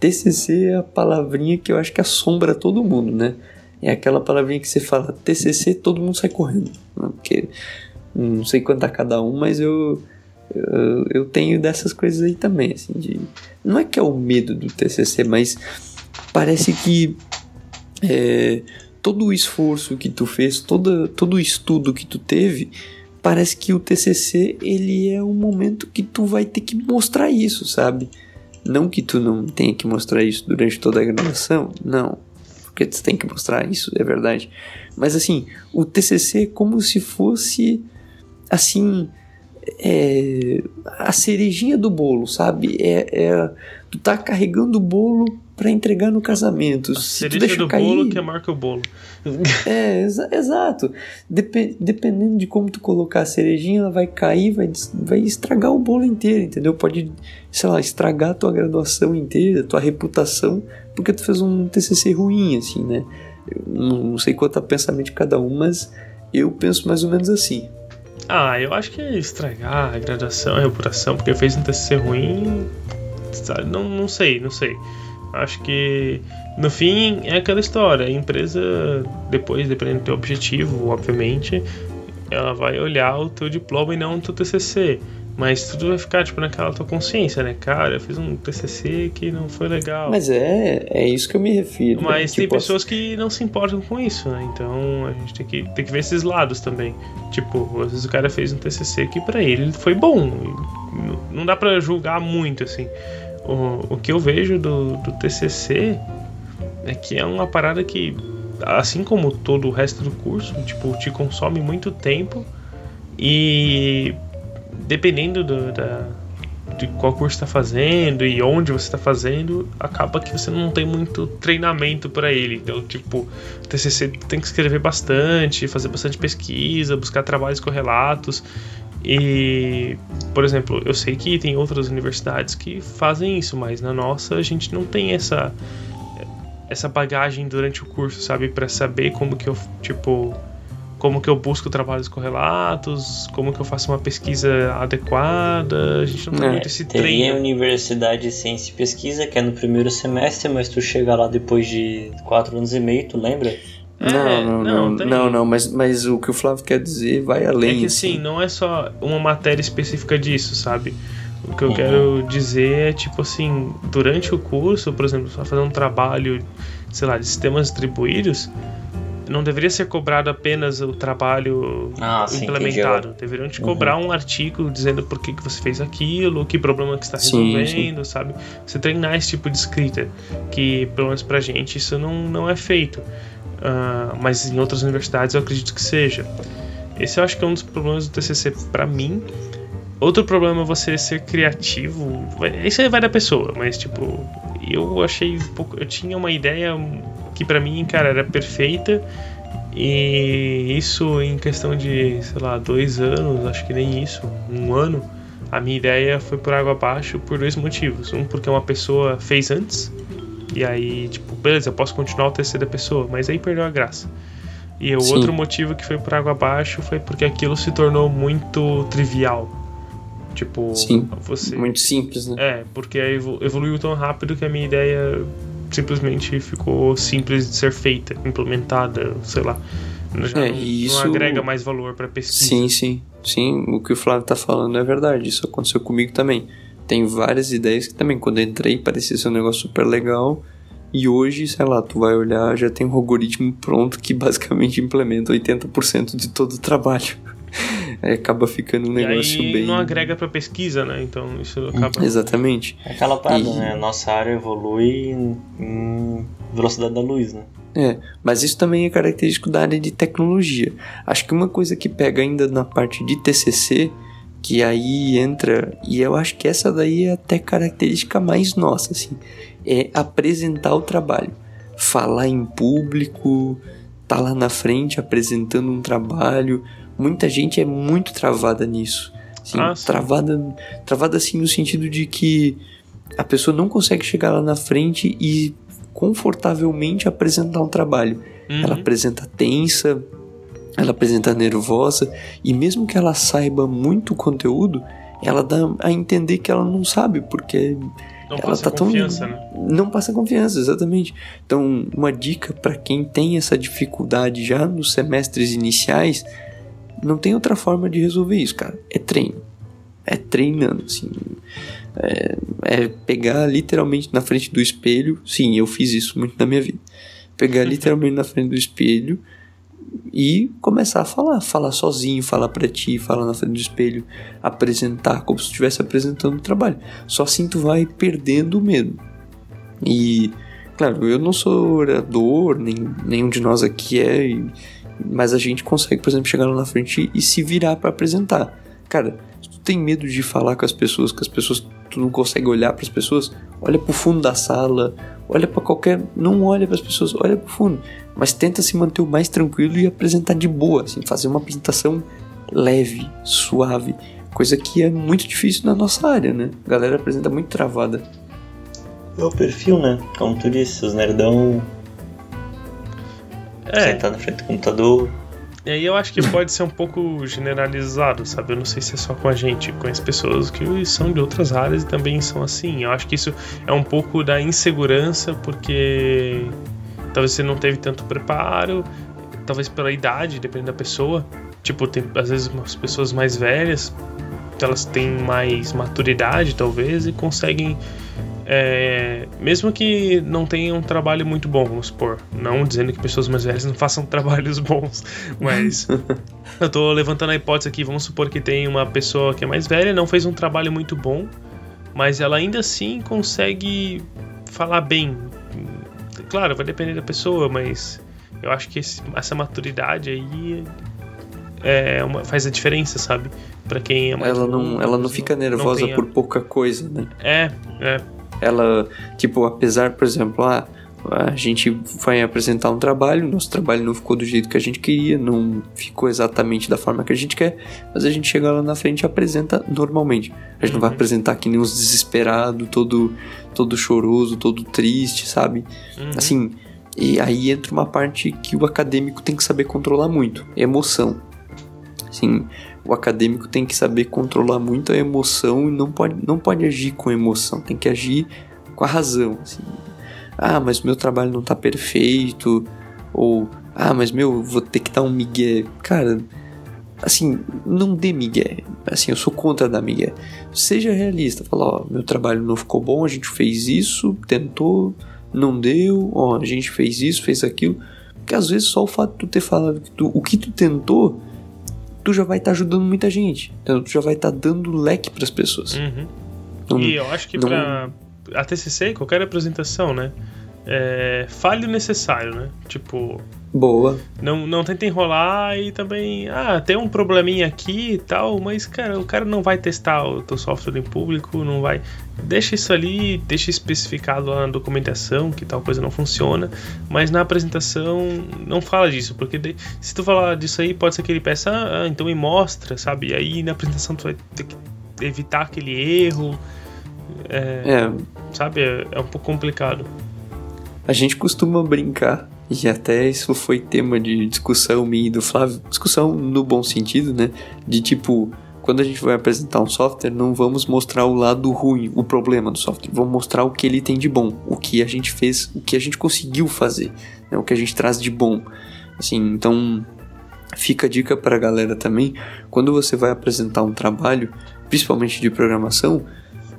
TCC é a palavrinha que eu acho que assombra todo mundo, né? É aquela palavrinha que você fala TCC, todo mundo sai correndo. Né? Porque não sei quanto a cada um, mas eu eu, tenho dessas coisas aí também, assim, de... Não é que é o medo do TCC, mas parece que é, todo o esforço que tu fez, todo, todo o estudo que tu teve, parece que o TCC, ele é um momento que tu vai ter que mostrar isso, sabe? Não que tu não tenha que mostrar isso durante toda a graduação, não. Porque tu tem que mostrar isso, é verdade. Mas assim, o TCC é como se fosse, assim, é a cerejinha do bolo, sabe? É, é tu tá carregando o bolo para entregar no casamento. A cereja do cair, bolo que é marca o bolo. É, exa exato. Dep dependendo de como tu colocar a cerejinha, ela vai cair, vai, vai estragar o bolo inteiro, entendeu? Pode, sei lá, estragar a tua graduação inteira, a tua reputação, porque tu fez um TCC ruim, assim, né? Eu não sei quanto é o pensamento de cada um, mas eu penso mais ou menos assim. Ah, eu acho que estragar a graduação, a reputação, porque fez um TCC ruim. Não, não sei, não sei. Acho que no fim é aquela história. A empresa, depois, dependendo do teu objetivo, obviamente, ela vai olhar o teu diploma e não o teu TCC. Mas tudo vai ficar, tipo, naquela tua consciência, né? Cara, eu fiz um TCC que não foi legal. Mas é, é isso que eu me refiro. Mas né? tem tipo, pessoas que não se importam com isso, né? Então a gente tem que, tem que ver esses lados também. Tipo, às vezes o cara fez um TCC que para ele foi bom. Não dá para julgar muito, assim. O, o que eu vejo do, do TCC é que é uma parada que, assim como todo o resto do curso, tipo, te consome muito tempo e dependendo do, da, de qual curso está fazendo e onde você está fazendo, acaba que você não tem muito treinamento para ele. Então, tipo, o TCC tem que escrever bastante, fazer bastante pesquisa, buscar trabalhos correlatos. E, por exemplo, eu sei que tem outras universidades que fazem isso, mas na nossa a gente não tem essa essa bagagem durante o curso, sabe, para saber como que eu, tipo, como que eu busco trabalhos correlatos, como que eu faço uma pesquisa adequada. A gente não tem é, muito esse treino. Tem a Universidade de Ciência e Pesquisa, que é no primeiro semestre, mas tu chega lá depois de quatro anos e meio, tu lembra? É, não, não, não, não, não, não, mas, mas o que o Flávio quer dizer vai além. É que assim, não é só uma matéria específica disso, sabe? O que eu uhum. quero dizer é tipo assim, durante o curso, por exemplo, só fazer um trabalho, sei lá, de sistemas distribuídos, não deveria ser cobrado apenas o trabalho ah, implementado. Sim, Deveriam te cobrar uhum. um artigo dizendo por que, que você fez aquilo, que problema que está resolvendo, sim, sabe? Você treinar esse tipo de escrita, que pelo menos pra gente isso não, não é feito. Uh, mas em outras universidades eu acredito que seja. Esse eu acho que é um dos problemas do TCC para mim. Outro problema é você ser criativo. Isso aí vai da pessoa, mas tipo, eu achei um pouco. Eu tinha uma ideia que para mim, cara, era perfeita. E isso em questão de, sei lá, dois anos, acho que nem isso, um ano, a minha ideia foi por água abaixo por dois motivos. Um, porque uma pessoa fez antes, e aí, tipo, beleza, eu posso continuar o TC da pessoa, mas aí perdeu a graça. E o Sim. outro motivo que foi por água abaixo foi porque aquilo se tornou muito trivial. Tipo, Sim, você. Muito simples, né? É, porque evoluiu tão rápido que a minha ideia simplesmente ficou simples de ser feita, implementada, sei lá. Já É, não, isso- não agrega mais valor pra pesquisa. Sim, sim. Sim, o que o Flávio tá falando é verdade. Isso aconteceu comigo também. Tem várias ideias que também, quando entrei, parecia ser um negócio super legal. E hoje, sei lá, tu vai olhar, já tem um algoritmo pronto que basicamente implementa 80% de todo o trabalho. Aí acaba ficando um E negócio aí bem. não agrega pra pesquisa, né? Então isso acaba. Exatamente. É Aquela parada, E- né? Nossa área evolui em, em velocidade da luz, né? É, mas isso também é característico da área de tecnologia. Acho que uma coisa que pega ainda na parte de TCC, que aí entra, e eu acho que essa daí é até característica mais nossa, assim, é apresentar o trabalho. Falar em público, tá lá na frente apresentando um trabalho. Muita gente é muito travada nisso. Assim, Ah, travada, travada assim no sentido de que a pessoa não consegue chegar lá na frente e confortavelmente apresentar um trabalho. Uhum. Ela apresenta tensa, ela apresenta nervosa, e mesmo que ela saiba muito conteúdo, ela dá a entender que ela não sabe, porque Não ela passa tá tão- confiança, né? não passa confiança, exatamente. Então, uma dica para quem tem essa dificuldade já nos semestres iniciais, não tem outra forma de resolver isso, cara. É treino. É treinando, assim. É, é pegar literalmente na frente do espelho. Sim, eu fiz isso muito na minha vida. Pegar literalmente na frente do espelho e começar a falar. Falar sozinho, falar pra ti, falar na frente do espelho, apresentar como se estivesse apresentando o trabalho. Só assim tu vai perdendo o medo. E, claro, eu não sou orador, nem nenhum de nós aqui é, e- mas a gente consegue, por exemplo, chegar lá na frente e se virar pra apresentar. Cara, se tu tem medo de falar com as pessoas, que as pessoas tu não consegue olhar para as pessoas, olha pro fundo da sala, olha para qualquer, não olha para as pessoas, olha pro fundo, mas tenta se manter o mais tranquilo e apresentar de boa, assim, fazer uma apresentação leve, suave, coisa que é muito difícil na nossa área, né? A galera apresenta muito travada. É o perfil, né? Como tu disse, os nerdão É, sentar na frente do computador. e aí eu acho que pode ser um pouco generalizado, sabe? Eu não sei se é só com a gente, com as pessoas que são de outras áreas e também são assim. Eu acho que isso é um pouco da insegurança, porque talvez você não teve tanto preparo, talvez pela idade, dependendo da pessoa. Tipo, tem às vezes umas pessoas mais velhas, elas têm mais maturidade, talvez, e conseguem é, mesmo que não tenham um trabalho muito bom, vamos supor. Não dizendo que pessoas mais velhas não façam trabalhos bons, mas eu tô levantando a hipótese aqui. Vamos supor que tem uma pessoa que é mais velha, não fez um trabalho muito bom, mas ela ainda assim consegue falar bem. Claro, vai depender da pessoa, mas eu acho que esse- essa maturidade aí é uma- faz a diferença, sabe? Pra quem é mais Ela não, ela não fica nervosa a- por pouca coisa, né? É, é. Ela, tipo, apesar, por exemplo, ah, a gente vai apresentar um trabalho, nosso trabalho não ficou do jeito que a gente queria, não ficou exatamente da forma que a gente quer, mas a gente chega lá na frente e apresenta normalmente. A gente não vai Uhum. apresentar que nem uns desesperado, todo, todo choroso, todo triste, sabe? Uhum. Assim, e aí entra uma parte que o acadêmico tem que saber controlar muito, emoção. Assim, o acadêmico tem que saber controlar muito a emoção e não pode, não pode agir com emoção, tem que agir com a razão. Assim. Ah, mas meu trabalho não tá perfeito, ou ah, mas meu, eu vou ter que dar um migué. Cara, assim, não dê migué. Assim, eu sou contra dar migué. Seja realista, fala, ó, meu trabalho não ficou bom, a gente fez isso, tentou, não deu, ó, a gente fez isso, fez aquilo. Porque às vezes só o fato de tu ter falado que tu, o que tu tentou, tu já vai estar ajudando muita gente. Então, tu já vai estar dando leque para as pessoas. Uhum. E eu acho que não- pra a TCC, qualquer apresentação, né? É, fale o necessário, né? Tipo, boa. não, não tenta enrolar e também, ah, tem um probleminha aqui e tal, mas, cara, o cara não vai testar o teu software em público, não vai. Deixa isso ali, deixa especificado lá na documentação que tal coisa não funciona, mas na apresentação não fala disso, porque de- se tu falar disso aí, pode ser que ele peça, ah, então me mostra, sabe? E aí na apresentação tu vai ter que evitar aquele erro. É, É, sabe? É, é um pouco complicado. A gente costuma brincar, e até isso foi tema de discussão minha e do Flávio, discussão no bom sentido, né? De tipo, quando a gente vai apresentar um software, não vamos mostrar o lado ruim, o problema do software. Vamos mostrar o que ele tem de bom, o que a gente fez, o que a gente conseguiu fazer, né? o que a gente traz de bom. Assim, então fica a dica para a galera também, quando você vai apresentar um trabalho, principalmente de programação,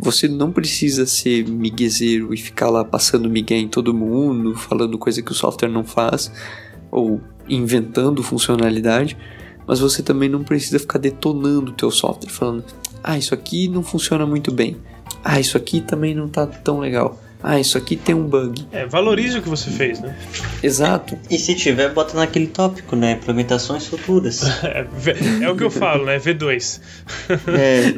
você não precisa ser miguezeiro e ficar lá passando migué em todo mundo, falando coisa que o software não faz, ou inventando funcionalidade, mas você também não precisa ficar detonando o teu software, falando, ah, isso aqui não funciona muito bem, ah, isso aqui também não tá tão legal. Ah, isso aqui tem um bug. É, valorize o que você fez, né? Exato. E se tiver, bota naquele tópico, né? Implementações futuras. é, é, o que eu falo, né? V2. É.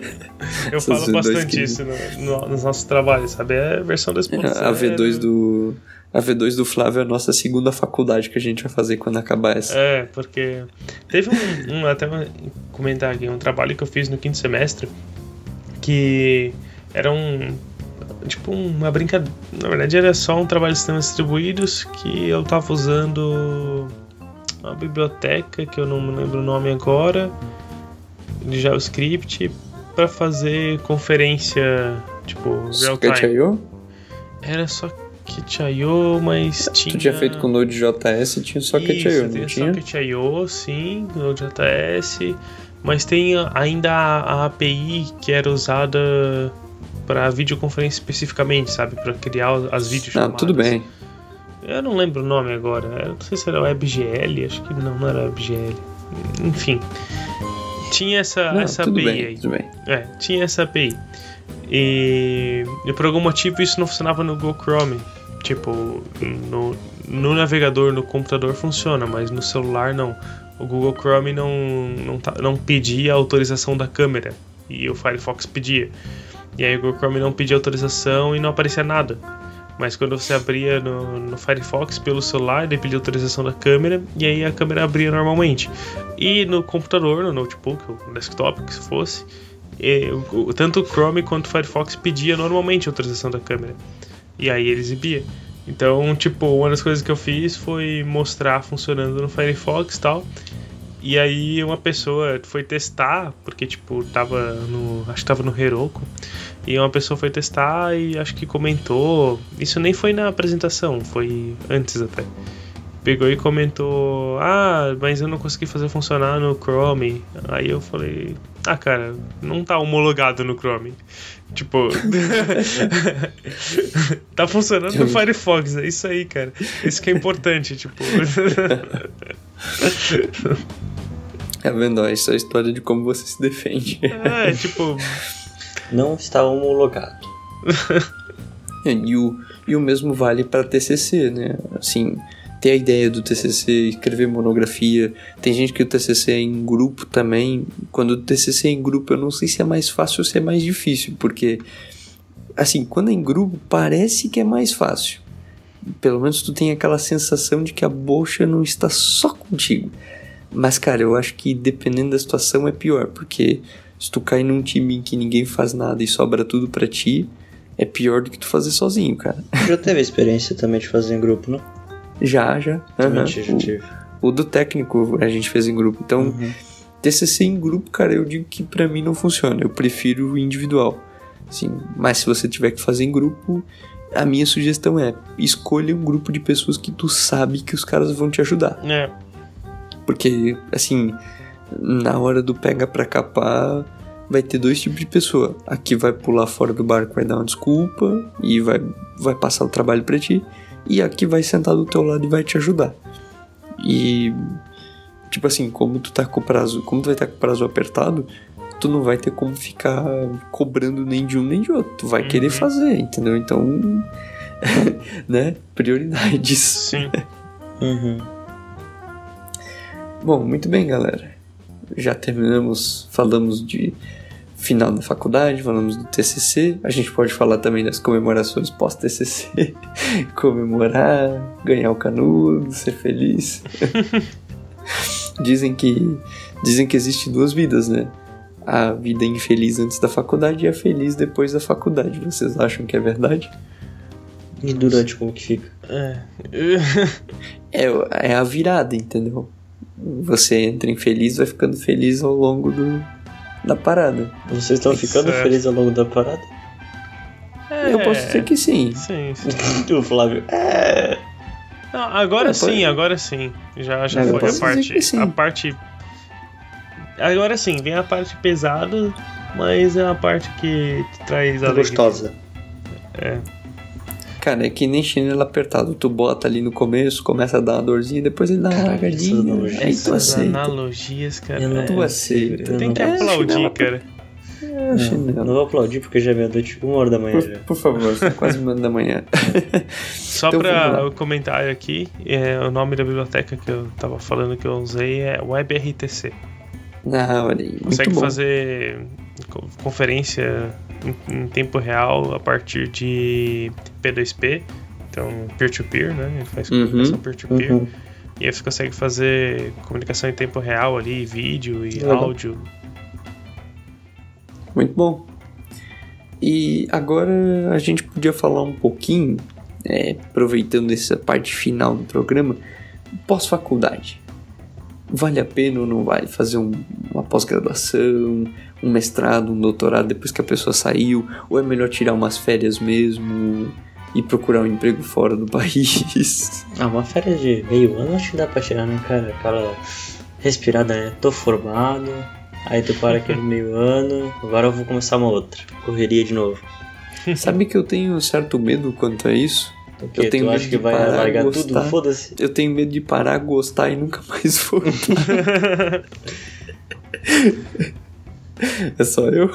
eu Essas falo V2 bastante que... isso no, no, nos nossos trabalhos, sabe? É a versão 2.0. É, a V2 do. A V2 do Flávio é a nossa segunda faculdade que a gente vai fazer quando acabar essa. É, porque teve um, um até uma, comentar aqui, um trabalho que eu fiz no quinto semestre que era um tipo uma brincadeira. Na verdade, era só um trabalho de sistemas distribuídos que eu tava usando uma biblioteca que eu não lembro o nome agora de JavaScript para fazer conferência tipo real time. Era só Socket.io, mas tinha. Tu tinha feito com Node.js e tinha o Socket.io, não tinha? Socket.io, sim, Node.js, mas tem ainda a API que era usada para videoconferência especificamente, sabe? Para criar as vídeos. Ah, tudo bem. Eu não lembro o nome agora. Eu não sei se era WebGL, acho que não, não era WebGL. Enfim. Tinha essa, não, essa API bem, aí. Tudo bem. É, tinha essa API. E, e por algum motivo isso não funcionava no Google Chrome. Tipo, no, no navegador, no computador funciona, mas no celular não. O Google Chrome não, não, tá, não pedia autorização da câmera e o Firefox pedia. E aí o Chrome não pedia autorização e não aparecia nada. Mas quando você abria no, no, Firefox pelo celular, ele pedia autorização da câmera e aí a câmera abria normalmente. E no computador, no notebook, no desktop, que fosse, tanto o Chrome quanto o Firefox pedia normalmente autorização da câmera. E aí ele exibia. Então, tipo, uma das coisas que eu fiz foi mostrar funcionando no Firefox e tal. E aí uma pessoa foi testar, porque tipo, tava no. Acho que tava no Heroku. E uma pessoa foi testar e acho que comentou. Isso nem foi na apresentação, foi antes até. Pegou e comentou: Ah, mas eu não consegui fazer funcionar no Chrome. Aí eu falei: Ah, cara, não tá homologado no Chrome. Tipo. tá funcionando no Firefox, é isso aí, cara. Isso que é importante, tipo. Tá vendo? Essa é a história de como você se defende. É, tipo. Não está homologado. É, e, o, e o mesmo vale para TCC, né? Assim, ter a ideia do TCC, escrever monografia. Tem gente que o TCC é em grupo também. Quando o TCC é em grupo, eu não sei se é mais fácil ou se é mais difícil, porque assim, quando é em grupo, parece que é mais fácil. Pelo menos tu tem aquela sensação de que a bolsa não está só contigo. Mas, cara, eu acho que dependendo da situação é pior, porque se tu cai num time em que ninguém faz nada e sobra tudo para ti, é pior do que tu fazer sozinho, cara. Já teve a experiência também de fazer em grupo, não? Já, já. Também uhum. já tive. O, o, do técnico a gente fez em grupo. Então, uhum. TCC em grupo, cara, eu digo que para mim não funciona. Eu prefiro o individual. Assim, mas se você tiver que fazer em grupo, a minha sugestão é escolha um grupo de pessoas que tu sabe que os caras vão te ajudar. É. Porque, assim, na hora do pega pra capar, vai ter dois tipos de pessoa. A que vai pular fora do barco, vai dar uma desculpa e vai, vai passar o trabalho para ti. E a que vai sentar do teu lado e vai te ajudar. E, tipo assim, como tu tá com o prazo, como tu vai estar tá com o prazo apertado, tu não vai ter como ficar cobrando nem de um nem de outro. Tu vai uhum. querer fazer, entendeu? Então, né? Prioridades. Sim. uhum. Bom, muito bem, galera. Já terminamos, falamos de final da faculdade, falamos do TCC. A gente pode falar também das comemorações pós-TCC, comemorar, ganhar o canudo, ser feliz. dizem que dizem que existe duas vidas, né? A vida infeliz antes da faculdade e a feliz depois da faculdade. Vocês acham que é verdade? E durante como que fica? É. é, é a virada, entendeu? Você entra infeliz, vai ficando feliz ao longo do, da parada. Vocês estão ficando Certo. felizes ao longo da parada? É, Eu posso dizer que sim. Sim, sim. O Flávio. É. Não, agora É, sim, pode- agora sim. Já, já É, eu foi a parte. A parte. Agora sim, vem a parte pesada, mas é a parte que traz alegria. Gostosa. É. Cara, é que nem chinelo apertado. Tu bota ali no começo, começa a dar uma dorzinha, depois ele dá uma largadinha. essas analogias, Aí tu Essas aceita. analogias, cara. Eu não é. Tu aceita. Tem que É, aplaudir, cara. É, Não, não vou aplaudir porque já é meia-noite, uma hora da manhã já. Por, por favor, são quase uma da manhã. Só Então, lá. o comentário aqui, é, o nome da biblioteca que eu tava falando que eu usei é WebRTC. Ah, olha aí. Muito Consegue bom. fazer co- conferência em, em tempo real a partir de P2P, então peer-to-peer, né? Ele faz Uhum, comunicação peer-to-peer. Uhum. E aí você consegue fazer comunicação em tempo real ali, vídeo e Legal. áudio. Muito bom. E agora a gente podia falar um pouquinho, é, aproveitando essa parte final do programa, pós-faculdade. Vale a pena ou não vale fazer um- uma pós-graduação, um mestrado, um doutorado depois que a pessoa saiu? Ou é melhor tirar umas férias mesmo e procurar um emprego fora do país? Ah, uma férias de meio ano acho que dá pra tirar, né, cara? Aquela respirada, né? Tô formado, aí tu para aquele meio ano, agora eu vou começar uma outra. Correria de novo. Sabe que eu tenho um certo medo quanto a isso? O quê? Eu tenho tu medo acha que de vai parar, largar gostar. tudo? Foda-se. Eu tenho medo de parar, gostar e nunca mais voltar. é só eu?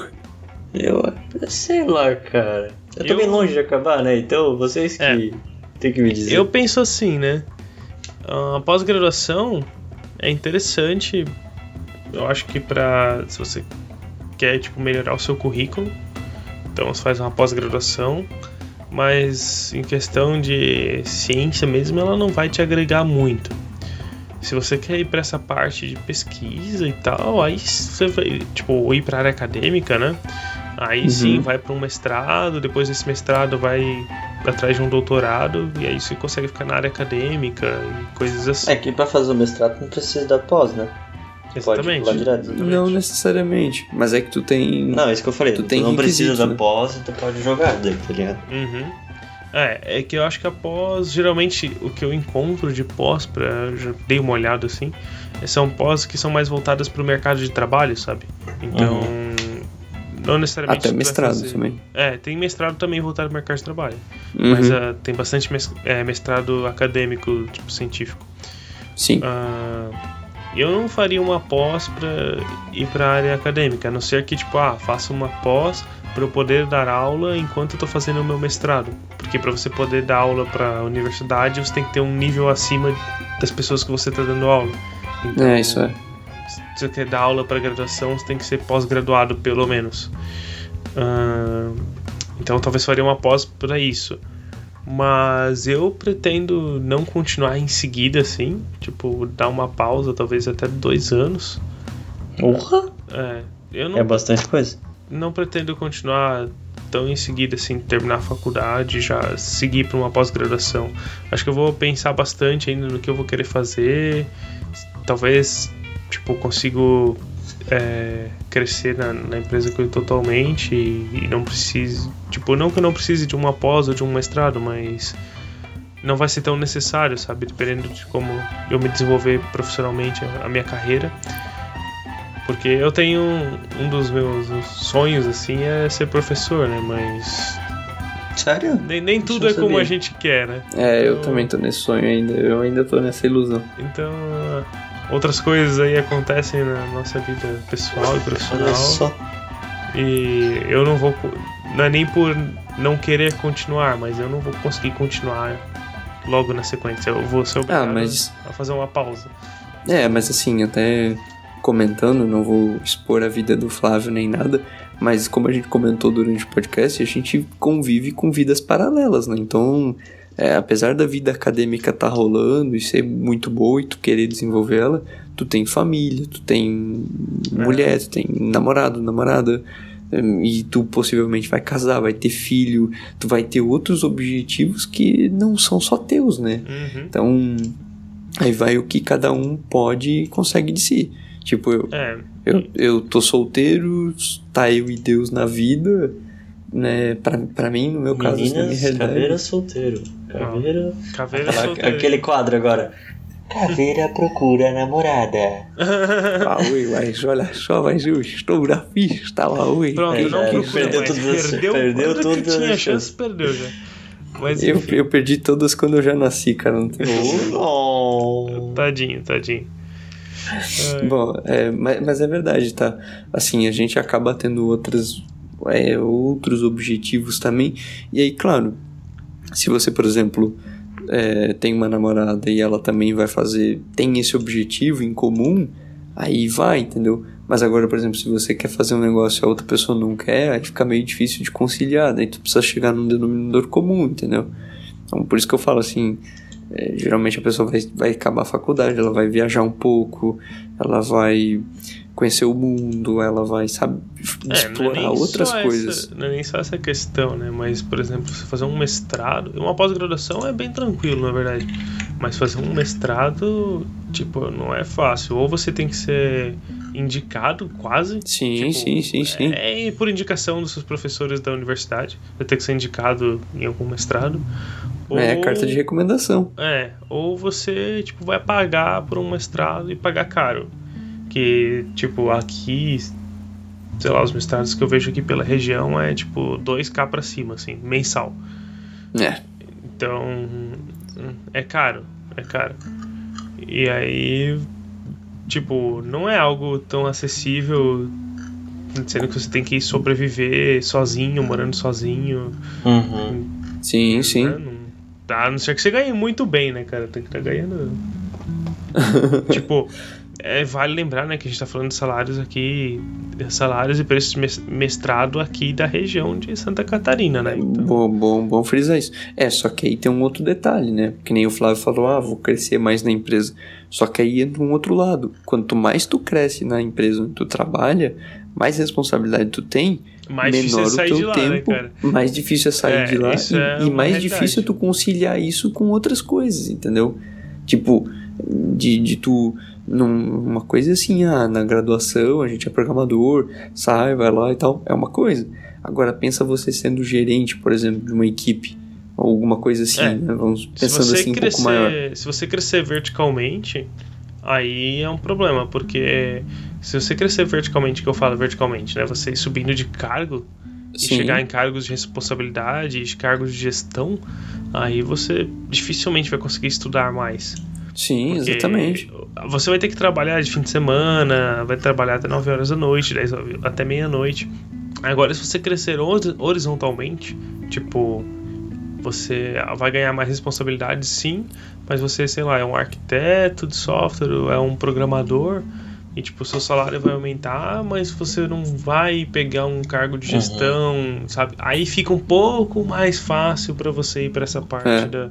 Eu sei lá, cara. Eu tô Eu- bem longe de acabar, né? Então vocês que É. tem que me dizer. Eu penso assim, né? A pós-graduação é interessante. Eu acho que pra. Se você quer tipo, melhorar o seu currículo, então você faz uma pós-graduação. Mas em questão de ciência mesmo, ela não vai te agregar muito. Se você quer ir para essa parte de pesquisa e tal, aí você vai, tipo, ir para área acadêmica, né? Aí Uhum. sim, vai para um mestrado, depois desse mestrado vai atrás de um doutorado e aí você consegue ficar na área acadêmica e coisas assim. É que pra fazer o mestrado não precisa da pós, né? Exatamente. Pode pular direto. Exatamente. Não necessariamente, mas é que tu tem. Não, é isso que eu falei. Tu Tu, tem não precisa da né? pós, tu pode jogar daí, tá ligado? Uhum. É, é que eu acho que após, geralmente, o que eu encontro de pós, pra, já dei uma olhada assim, são pós que são mais voltadas para o mercado de trabalho, sabe? Então, não necessariamente. Até mestrado fazer- também. É, tem mestrado também voltado para o mercado de trabalho. Uhum, Mas ah, tem bastante é, mestrado acadêmico, tipo, científico. Sim. Ah, eu não faria uma pós para ir para a área acadêmica, a não ser que, tipo, ah, faça uma pós para eu poder dar aula enquanto eu tô fazendo o meu mestrado. Porque para você poder dar aula para a universidade, você tem que ter um nível acima das pessoas que você está dando aula. Então, É, isso é. se você quer dar aula para graduação, você tem que ser pós-graduado, pelo menos. Ah, então talvez faria uma pós para isso. Mas eu pretendo não continuar em seguida assim, tipo, dar uma pausa, talvez até dois anos. Porra! É, eu não, É bastante coisa. não pretendo continuar tão em seguida assim, terminar a faculdade, já seguir para uma pós-graduação. Acho que eu vou pensar bastante ainda no que eu vou querer fazer. Talvez, tipo, consigo é, crescer na, na empresa que eu tô atualmente e, e não precise, tipo, não que eu não precise de uma pós ou de um mestrado, mas não vai ser tão necessário, sabe? Dependendo de como eu me desenvolver profissionalmente a, a minha carreira. Porque eu tenho um dos meus sonhos assim é ser professor, né? Mas Sério? nem, nem tudo eu é como a gente quer, né? É, eu Então- também tô nesse sonho ainda. Eu ainda tô nessa ilusão. Então, outras coisas aí acontecem na nossa vida pessoal e profissional. E eu não vou. Não é nem por não querer continuar, mas eu não vou conseguir continuar logo na sequência. Eu vou ser obrigado Ah, mas- a fazer uma pausa. É, mas assim, até comentando, não vou expor a vida do Flávio nem nada, mas como a gente comentou durante o podcast, a gente convive com vidas paralelas, né? Então, é, apesar da vida acadêmica tá rolando e ser muito boa e tu querer desenvolver ela, tu tem família, tu tem mulher, tu tem namorado, namorada, e tu possivelmente vai casar, vai ter filho, tu vai ter outros objetivos que não são só teus, né? Uhum. Então, aí vai o que cada um pode e consegue de si. Tipo, eu, É, eu, eu tô solteiro, tá eu e Deus na vida, né? Pra, pra mim, no meu caso, assim, na minha Meninas, realidade. caveira solteiro. Caveira. caveira Aquela- solteira. aquele quadro agora. Caveira procura namorada. Ah, ui, mas olha só, mas eu estou na pista lá, ui. Pronto, Aí não já procura perdeu mais. tudo isso, perdeu, perdeu tudo que tudo, tinha chance, perdeu já. Mas Eu, eu perdi todas quando eu já nasci, cara. Não tem Oh, tadinho, tadinho. Ai, Bom, é, mas, mas é verdade, tá? Assim, a gente acaba tendo outras, é, outros objetivos também. E aí, claro, se você, por exemplo, é, tem uma namorada e ela também vai fazer, tem esse objetivo em comum, aí vai, entendeu? Mas agora, por exemplo, se você quer fazer um negócio e a outra pessoa não quer, aí fica meio difícil de conciliar, daí tu precisa chegar num denominador comum, entendeu? Então, por isso que eu falo assim, é, geralmente a pessoa vai, vai acabar a faculdade, ela vai viajar um pouco, ela vai conhecer o mundo, ela vai, sabe, É, é explorar nem outras coisas. Essa, não é nem só essa questão, né? Mas, por exemplo, você fazer um mestrado, uma pós-graduação é bem tranquilo, na verdade. Mas fazer um mestrado, tipo, não é fácil. Ou você tem que ser indicado, quase. Sim, tipo, sim, sim, sim. É por indicação dos seus professores da universidade. Vai ter que ser indicado em algum mestrado. É, Ou- carta de recomendação. é, ou você, tipo, vai pagar por um mestrado e pagar caro. Que, tipo, aqui, sei lá, os mestrados que eu vejo aqui pela região é, tipo, 2k pra cima, assim, mensal. É, Então, é caro, é caro. E aí, tipo, não é algo tão acessível, sendo que você tem que sobreviver sozinho, morando sozinho. Uhum. sim, sim. Né? Não, dá, a não ser que você ganhe muito bem, né, cara? Tem que estar ganhando. tipo, é, vale lembrar, né, que a gente tá falando de salários aqui, salários e preços mestrado aqui da região de Santa Catarina, né? Então, Bom, bom, bom frisar isso. É, só que aí tem um outro detalhe, né? Que nem o Flávio falou, ah, vou crescer mais na empresa. Só que aí entra um outro lado. Quanto mais tu cresce na empresa onde tu trabalha, mais responsabilidade tu tem, mais difícil é menor o sair teu de lá, tempo, né, cara? mais difícil é sair É, de lá e, é e mais realidade. difícil é tu conciliar isso com outras coisas, entendeu? Tipo, de, de tu num- uma coisa assim, ah, na graduação a gente é programador, sai, vai lá e tal, é uma coisa. Agora pensa você sendo gerente, por exemplo, de uma equipe ou alguma coisa assim, É. né? Vamos pensando assim um pouco maior. crescer, se você crescer verticalmente, aí é um problema, porque se você crescer verticalmente, que eu falo verticalmente, né? Você subindo de cargo e Sim. chegar em cargos de responsabilidade, de cargos de gestão, aí você dificilmente vai conseguir estudar mais. Sim, Porque exatamente. Você vai ter que trabalhar de fim de semana, vai trabalhar até 9 horas da noite, 10 horas- até meia-noite. Agora, se você crescer hori- horizontalmente, tipo, você vai ganhar mais responsabilidade, sim, mas você, sei lá, é um arquiteto de software, é um programador, e tipo, seu salário vai aumentar, mas você não vai pegar um cargo de gestão, sabe? Aí fica um pouco mais fácil para você ir para essa parte É. da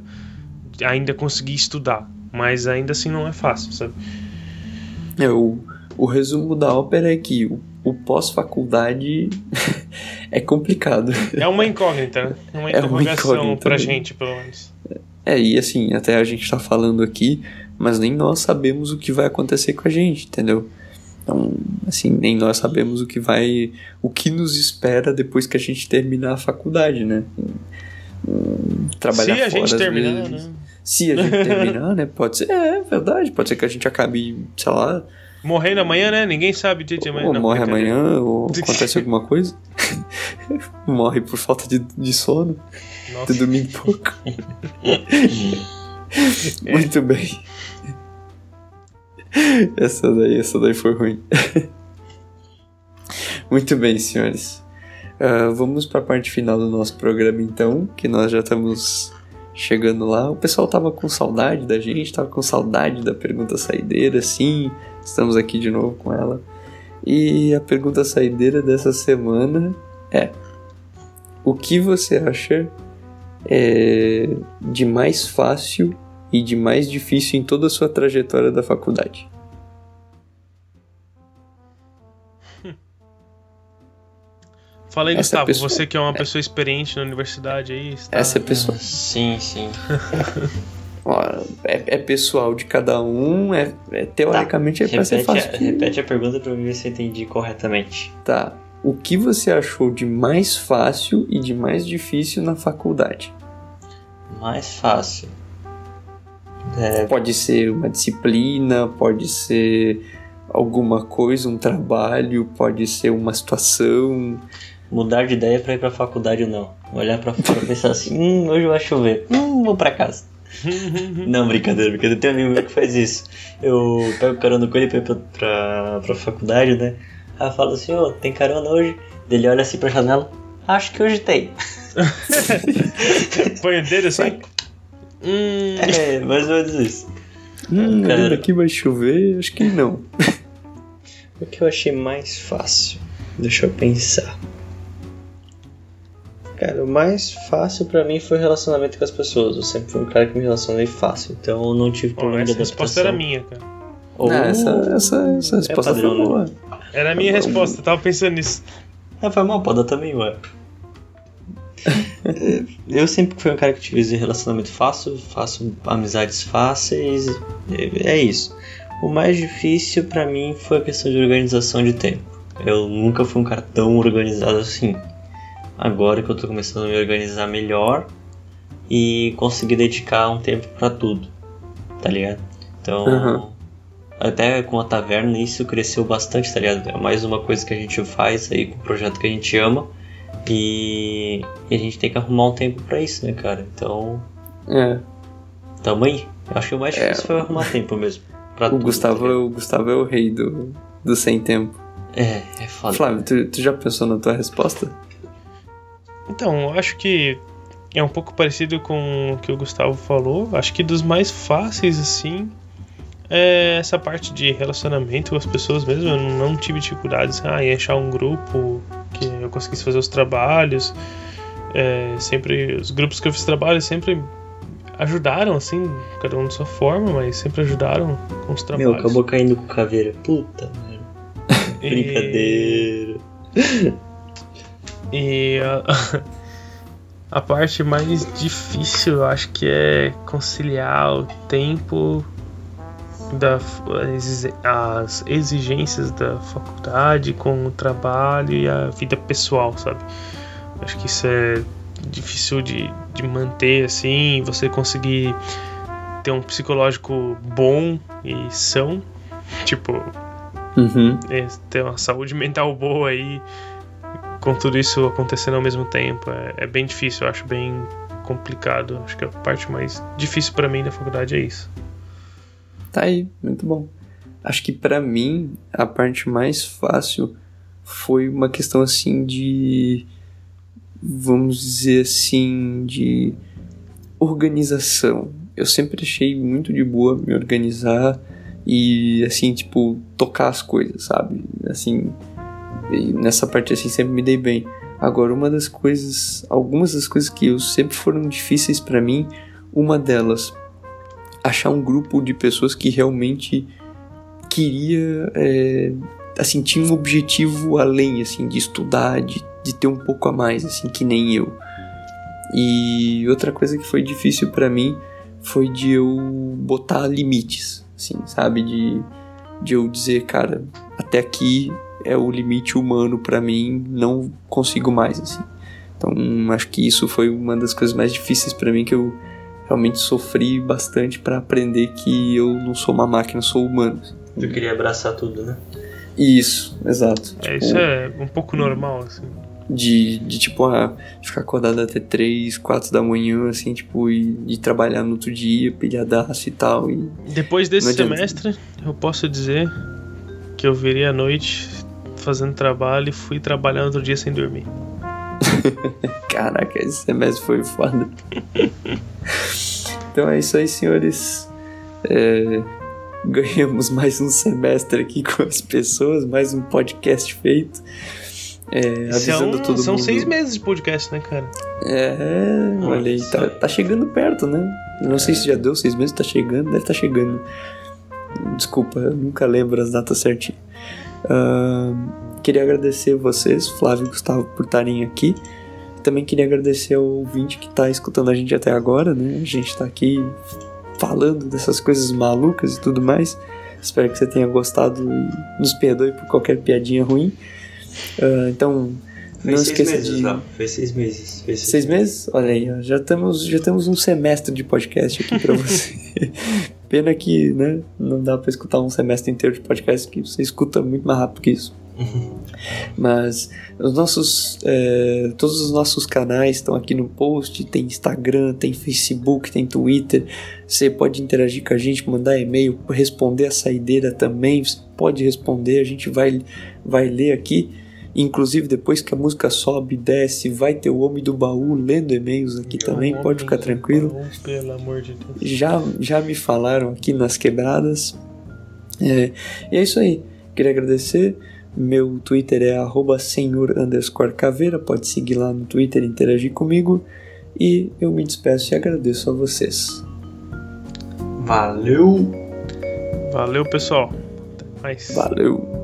ainda conseguir estudar, mas ainda assim não é fácil, sabe? É, o, o resumo da ópera é que o, o pós-faculdade é complicado. É uma incógnita, né? É uma É uma interrogação incógnita, pra né? gente, pelo menos. É, e assim, até a gente tá falando aqui, mas nem nós sabemos o que vai acontecer com a gente, entendeu? Então, assim, nem nós sabemos o que vai. o que nos espera depois que a gente terminar a faculdade, né? Hum, Trabalhar Se a gente terminar, vezes. né? Se a gente terminar, né? Pode ser. É, é verdade. Pode ser que a gente acabe, sei lá, Morrendo amanhã, né? Ninguém sabe o dia de amanhã. ou não, morre amanhã, ou acontece alguma coisa. morre por falta de, de sono, Nossa. de dormir pouco. Muito bem. Essa daí, essa daí foi ruim. Muito bem, senhores. Ah, vamos para a parte final do nosso programa, então, que nós já estamos chegando lá. O pessoal tava com saudade da gente, tava com saudade da pergunta saideira, sim. Estamos aqui de novo com ela. E a pergunta saideira dessa semana é: O que você acha é, de mais fácil e de mais difícil em toda a sua trajetória da faculdade? Fala aí, Essa Gustavo, pessoa- você que é uma pessoa experiente na universidade aí. está- Essa é a pessoa. Sim, sim. É, é pessoal de cada um, é, é teoricamente é pra ser Repete, fácil. a, repete a pergunta pra ver se eu entendi corretamente. Tá. O que você achou de mais fácil e de mais difícil na faculdade? Mais fácil. É, Pode ser uma disciplina, pode ser alguma coisa, um trabalho, pode ser uma situação. Mudar de ideia pra ir pra faculdade ou não. Olhar pra fora e pensar assim, hum, hoje vai chover. Hum, vou pra casa. Não, brincadeira, brincadeira. Tem um amigo meu que faz isso. Eu pego carona com ele pra ir pra, pra, pra faculdade, né? Aí eu falo assim, ô, tem carona hoje? Ele olha assim pra janela. Acho que hoje tem. Põe o dedo assim. Hum, É, mais ou menos isso. Hum, Cara. ali daqui vai chover? Acho que não. O que eu achei mais fácil? Deixa eu pensar. Cara, o mais fácil pra mim foi o relacionamento com as pessoas. Eu sempre fui um cara que me relacionei fácil, então eu não tive problema de essa resposta adaptação. era minha, cara. Ou- Ah, essa, essa, essa resposta padrão, foi boa. Era a minha Tá resposta, eu tava pensando nisso. Ah, foi mal, pode também, ué. eu sempre fui um cara que tive relacionamento fácil, faço amizades fáceis, é é isso. O mais difícil pra mim foi a questão de organização de tempo. Eu nunca fui um cara tão organizado assim. Agora que eu tô começando a me organizar melhor e conseguir dedicar um tempo pra tudo, tá ligado? Então, Aham. até com a taverna isso cresceu bastante, tá ligado? É mais uma coisa que a gente faz aí com o projeto que a gente ama e, e a gente tem que arrumar um tempo pra isso, né, cara? Então, É, tamo aí. Eu acho que o mais É. difícil foi arrumar tempo mesmo. Pra o, tudo, Gustavo, tá o Gustavo é o rei do, do sem tempo. É, é foda. Flávio, tu, tu já pensou na tua resposta? Então, eu acho que é um pouco parecido com o que o Gustavo falou. Acho que dos mais fáceis, assim, é essa parte de relacionamento com as pessoas mesmo. Eu não tive dificuldades ah, em achar um grupo que eu conseguisse fazer os trabalhos. É, sempre, os grupos que eu fiz trabalho sempre ajudaram, assim, cada um de sua forma, mas sempre ajudaram com os trabalhos. Meu, acabou caindo com caveira. Puta, merda. E- Brincadeira. E a, a parte mais difícil eu acho que é conciliar o tempo da as- as exigências da faculdade com o trabalho e a vida pessoal, sabe? Acho que isso é difícil de, de manter assim, você conseguir ter um psicológico bom e são, tipo, Uhum. é, ter uma saúde mental boa aí com tudo isso acontecendo ao mesmo tempo é, é bem difícil, eu acho bem complicado. Acho que a parte mais difícil pra mim da faculdade é isso. Tá aí, muito bom. Acho que pra mim a parte mais fácil foi uma questão assim de vamos dizer assim de organização. Eu sempre achei muito de boa me organizar e assim, tipo, tocar as coisas, sabe? Assim, e nessa parte assim sempre me dei bem. Agora, uma das coisas, algumas das coisas que eu sempre foram difíceis pra mim, uma delas achar um grupo de pessoas que realmente queria é, assim tinha um objetivo além assim de estudar de, de ter um pouco a mais assim que nem eu e outra coisa que foi difícil pra mim foi de eu botar limites assim sabe de de eu dizer cara até aqui é o limite humano pra mim não consigo mais assim então acho que isso foi uma das coisas mais difíceis pra mim que eu realmente sofri bastante pra aprender que eu não sou uma máquina, sou humano. Eu queria abraçar tudo, né? Isso, exato. É, Tipo, isso é um pouco normal, assim. de, de tipo, ah, ficar acordado até 3, 4 da manhã, assim, tipo, e, e trabalhar no outro dia, pilhadaço e tal. E... Depois desse semestre, eu posso dizer que eu virei à noite fazendo trabalho e fui trabalhar outro dia sem dormir. Caraca, esse semestre foi foda. então é isso aí, senhores. É, ganhamos mais um semestre aqui com as pessoas, mais um podcast feito. É, avisando São, todo são mundo. seis meses de podcast, né, cara? É, olha aí, tá, tá chegando perto, né? Não sei se já deu seis meses, tá chegando, deve estar chegando. Desculpa, eu nunca lembro as datas certinho. Ahn, queria agradecer vocês, Flávio e Gustavo, por estarem aqui. Também queria agradecer ao ouvinte que tá escutando a gente até agora, né? A gente tá aqui falando dessas coisas malucas e tudo mais. Espero que você tenha gostado e nos perdoe por qualquer piadinha ruim. Uh, então, Foi não seis esqueça meses, de. Léo. Foi seis meses. Foi Seis meses? Olha aí, ó, já temos, já temos um semestre de podcast aqui pra você. Pena que, né, não dá pra escutar um semestre inteiro de podcast, que você escuta muito mais rápido que isso. Mas os nossos, é, todos os nossos canais estão aqui no post. Tem Instagram, tem Facebook, tem Twitter. Você pode interagir com a gente, mandar e-mail, responder a saideira também. Você pode responder, a gente vai, vai ler aqui. Inclusive, depois que a música sobe desce, vai ter o Homem do Baú lendo e-mails aqui também. Pode ficar tranquilo. Pelo amor de Deus. Já, já me falaram aqui nas quebradas. É, e é isso aí. Queria agradecer. Meu Twitter é arroba senhor underscore caveira. Pode seguir lá no Twitter e interagir comigo. E eu me despeço e agradeço a vocês. Valeu! Valeu, pessoal. Até mais. Valeu!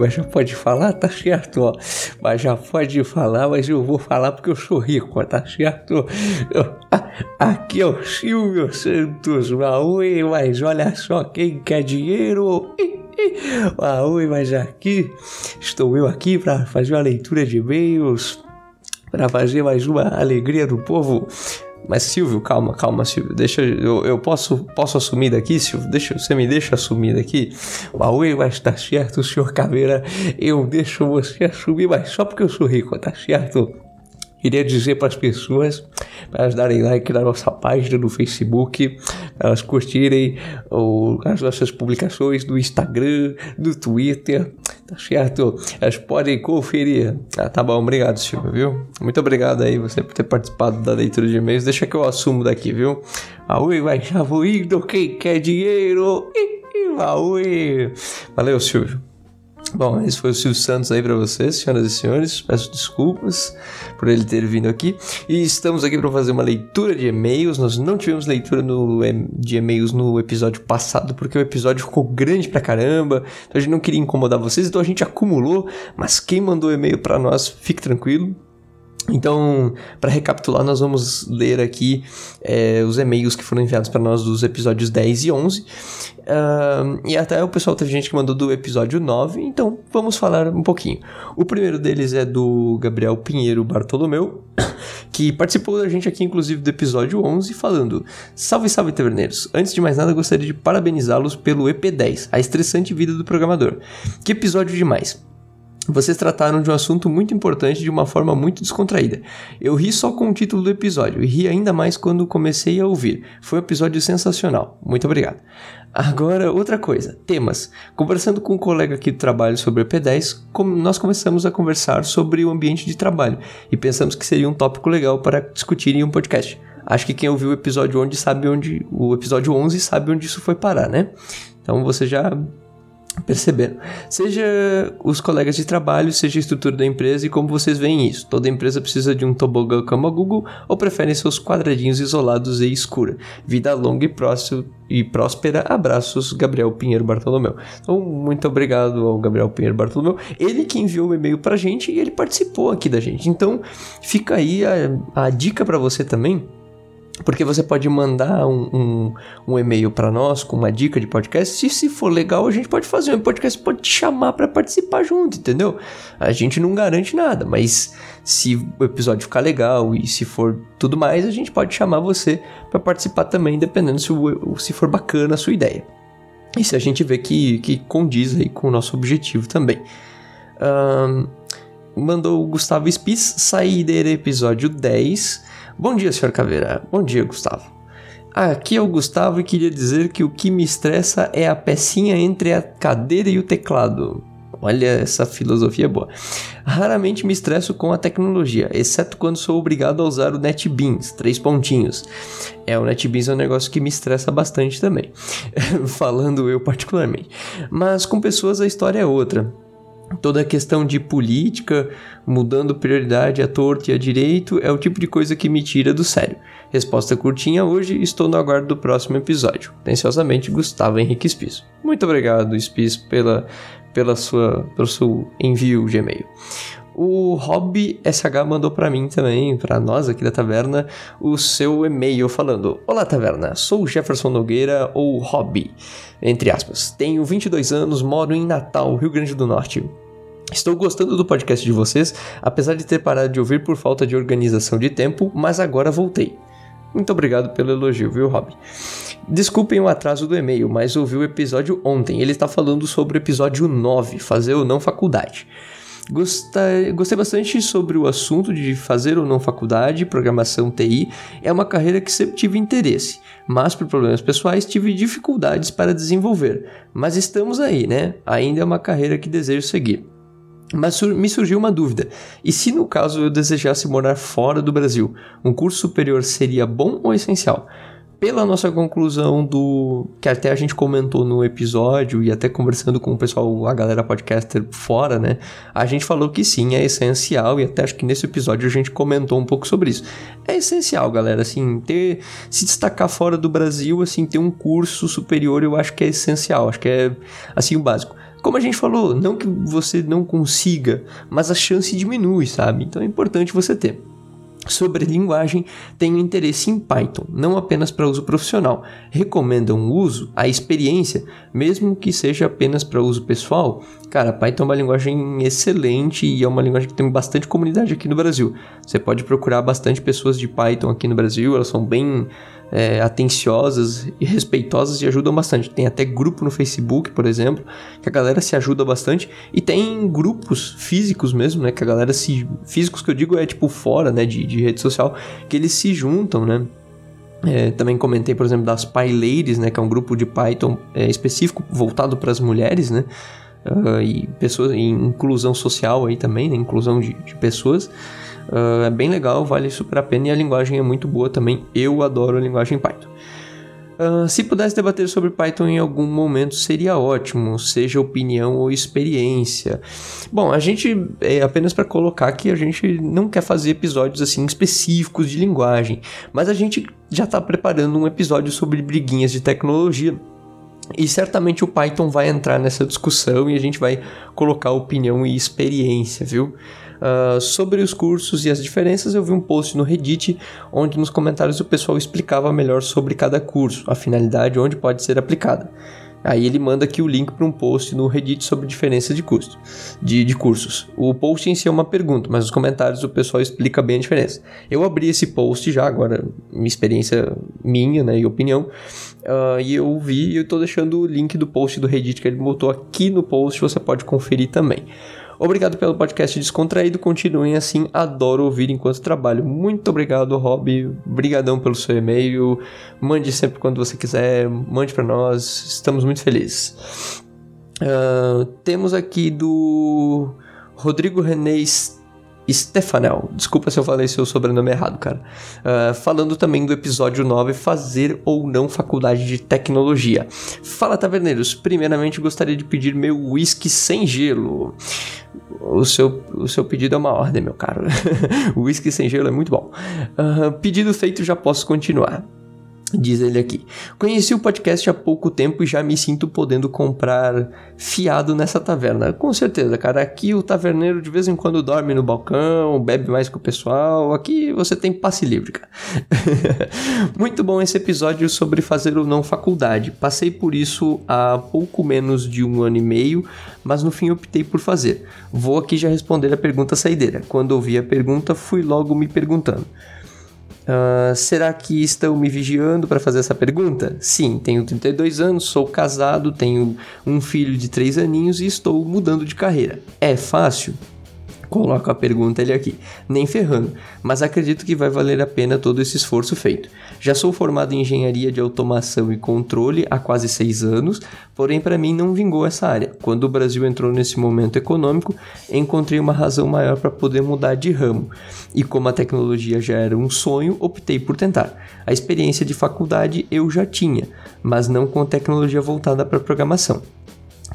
Mas já pode falar, tá certo, ó. Mas já pode falar, mas eu vou falar porque eu sou rico, tá certo? Aqui é o Silvio Santos, Maui, mas olha só quem quer dinheiro. Maui, mas aqui estou eu aqui para fazer uma leitura de e-mails, para fazer mais uma alegria do povo. Mas Silvio, calma, calma, Silvio. Deixa eu, eu posso posso assumir daqui, Silvio? Deixa, você me deixa assumir daqui. Huawei vai estar certo, senhor Caveira. Eu deixo você assumir, mas só porque eu sou rico, tá certo? Queria dizer para as pessoas para elas darem like na nossa página no Facebook, para elas curtirem as nossas publicações no Instagram, no Twitter, tá certo? Elas podem conferir. Ah, tá bom, obrigado, Silvio, viu? Muito obrigado aí você por ter participado da leitura de e-mails. Deixa que eu assumo daqui, viu? Aui, vai já vou indo, quem quer dinheiro? Aui. Valeu, Silvio. Bom, esse foi o Silvio Santos aí pra vocês, senhoras e senhores. Peço desculpas por ele ter vindo aqui. E estamos aqui para fazer uma leitura de e-mails. Nós não tivemos leitura no, de e-mails no episódio passado, porque o episódio ficou grande pra caramba. Então a gente não queria incomodar vocês, então a gente acumulou. Mas quem mandou e-mail pra nós, fique tranquilo. Então, para recapitular, nós vamos ler aqui é, os e-mails que foram enviados para nós dos episódios 10 e 11. Ahn, e até o pessoal teve gente que mandou do episódio 9, então vamos falar um pouquinho. O primeiro deles é do Gabriel Pinheiro Bartolomeu, que participou da gente aqui, inclusive, do episódio 11, falando: Salve, salve, taverneiros! Antes de mais nada, gostaria de parabenizá-los pelo EP10, a estressante vida do programador. Que episódio demais! Vocês trataram de um assunto muito importante de uma forma muito descontraída. Eu ri só com o título do episódio e ri ainda mais quando comecei a ouvir. Foi um episódio sensacional. Muito obrigado. Agora, outra coisa: temas. Conversando com um colega aqui do trabalho sobre o EP10, com- nós começamos a conversar sobre o ambiente de trabalho e pensamos que seria um tópico legal para discutir em um podcast. Acho que quem ouviu o episódio 11 sabe onde o episódio 11 sabe onde isso foi parar, né? Então você já perceberam. Seja os colegas de trabalho, seja a estrutura da empresa e como vocês veem isso. Toda empresa precisa de um tobogã como a Google ou preferem seus quadradinhos isolados e escura. Vida longa e, próximo, e próspera. Abraços, Gabriel Pinheiro Bartolomeu. Então, muito obrigado ao Gabriel Pinheiro Bartolomeu. Ele que enviou o e-mail pra gente e ele participou aqui da gente. Então, fica aí a, a dica para você também. Porque você pode mandar um, um, um e-mail para nós com uma dica de podcast. E se for legal, a gente pode fazer um podcast, pode te chamar para participar junto, entendeu? A gente não garante nada, mas se o episódio ficar legal e se for tudo mais, a gente pode chamar você para participar também, dependendo se, o, se for bacana a sua ideia. E se a gente vê que, que condiz aí com o nosso objetivo também. Ahn, mandou o Gustavo Spitz, saideira episódio 10. Bom dia, senhor Caveira. Bom dia, Gustavo. Aqui é o Gustavo e queria dizer que o que me estressa é a pecinha entre a cadeira e o teclado. Olha, essa filosofia é boa. Raramente me estresso com a tecnologia, exceto quando sou obrigado a usar o NetBeans, três pontinhos. É, o NetBeans é um negócio que me estressa bastante também, falando eu particularmente. Mas com pessoas a história é outra toda a questão de política, mudando prioridade à torta e à direito, é o tipo de coisa que me tira do sério. Resposta curtinha hoje, estou no aguardo do próximo episódio. Atenciosamente, Gustavo Henrique Spies. Muito obrigado, Spies, pela, pela sua, pelo seu envio de e-mail. O Hobby SH mandou para mim também, para nós aqui da taverna, o seu e-mail falando: Olá, taverna, sou Jefferson Nogueira ou Hobby, entre aspas. Tenho 22 anos, moro em Natal, Rio Grande do Norte. Estou gostando do podcast de vocês, apesar de ter parado de ouvir por falta de organização de tempo, mas agora voltei. Muito obrigado pelo elogio, viu, Rob? Desculpem o atraso do e-mail, mas ouvi o episódio ontem. Ele está falando sobre o episódio 9, fazer ou não faculdade. Gostei, gostei bastante sobre o assunto de fazer ou não faculdade, programação TI. É uma carreira que sempre tive interesse, mas por problemas pessoais tive dificuldades para desenvolver. Mas estamos aí, né? Ainda é uma carreira que desejo seguir. Mas me surgiu uma dúvida: e se no caso eu desejasse morar fora do Brasil, um curso superior seria bom ou essencial? Pela nossa conclusão do que até a gente comentou no episódio e até conversando com o pessoal, a galera podcaster fora, né? A gente falou que sim, é essencial e até acho que nesse episódio a gente comentou um pouco sobre isso. É essencial, galera, assim, ter se destacar fora do Brasil, assim, ter um curso superior, eu acho que é essencial, acho que é assim o básico. Como a gente falou, não que você não consiga, mas a chance diminui, sabe? Então é importante você ter. Sobre linguagem, tenho interesse em Python, não apenas para uso profissional. Recomendam o uso, a experiência, mesmo que seja apenas para uso pessoal. Cara, Python é uma linguagem excelente e é uma linguagem que tem bastante comunidade aqui no Brasil. Você pode procurar bastante pessoas de Python aqui no Brasil, elas são bem é, atenciosas e respeitosas e ajudam bastante. Tem até grupo no Facebook, por exemplo, que a galera se ajuda bastante. E tem grupos físicos mesmo, né? Que a galera se. Físicos que eu digo é tipo fora, né? De, de rede social, que eles se juntam, né? É, também comentei, por exemplo, das PyLadies, né? Que é um grupo de Python é, específico voltado para as mulheres, né? Uh, e pessoas, e inclusão social aí também, né? Inclusão de, de pessoas. Uh, é bem legal, vale super a pena e a linguagem é muito boa também. Eu adoro a linguagem Python. Uh, se pudesse debater sobre Python em algum momento seria ótimo, seja opinião ou experiência. Bom, a gente é apenas para colocar que a gente não quer fazer episódios assim específicos de linguagem, mas a gente já está preparando um episódio sobre briguinhas de tecnologia. E certamente o Python vai entrar nessa discussão e a gente vai colocar opinião e experiência, viu? Uh, sobre os cursos e as diferenças, eu vi um post no Reddit onde nos comentários o pessoal explicava melhor sobre cada curso, a finalidade onde pode ser aplicada. Aí ele manda aqui o link para um post no Reddit sobre diferença de custo, de, de, cursos. O post em si é uma pergunta, mas nos comentários o pessoal explica bem a diferença. Eu abri esse post já, agora, minha experiência minha né, e opinião, uh, e eu vi e eu estou deixando o link do post do Reddit que ele botou aqui no post, você pode conferir também. Obrigado pelo podcast descontraído. Continuem assim, adoro ouvir enquanto trabalho. Muito obrigado, Rob. Obrigadão pelo seu e-mail. Mande sempre quando você quiser. Mande para nós. Estamos muito felizes. Uh, temos aqui do Rodrigo René Stefanel. Desculpa se eu falei seu sobrenome errado, cara. Uh, falando também do episódio 9, fazer ou não faculdade de tecnologia. Fala, taverneiros. Primeiramente, gostaria de pedir meu whisky sem gelo. O seu, o seu pedido é uma ordem, meu caro. o whisky sem gelo é muito bom. Uh, pedido feito, já posso continuar. Diz ele aqui. Conheci o podcast há pouco tempo e já me sinto podendo comprar fiado nessa taverna. Com certeza, cara. Aqui o taverneiro de vez em quando dorme no balcão, bebe mais com o pessoal. Aqui você tem passe livre, cara. Muito bom esse episódio sobre fazer ou não faculdade. Passei por isso há pouco menos de um ano e meio, mas no fim optei por fazer. Vou aqui já responder a pergunta saideira. Quando ouvi a pergunta, fui logo me perguntando. Uh, será que estão me vigiando para fazer essa pergunta? Sim, tenho 32 anos, sou casado, tenho um filho de 3 aninhos e estou mudando de carreira. É fácil? Coloco a pergunta ele aqui. Nem ferrando, mas acredito que vai valer a pena todo esse esforço feito. Já sou formado em engenharia de automação e controle há quase seis anos, porém para mim não vingou essa área. Quando o Brasil entrou nesse momento econômico, encontrei uma razão maior para poder mudar de ramo. E como a tecnologia já era um sonho, optei por tentar. A experiência de faculdade eu já tinha, mas não com tecnologia voltada para programação.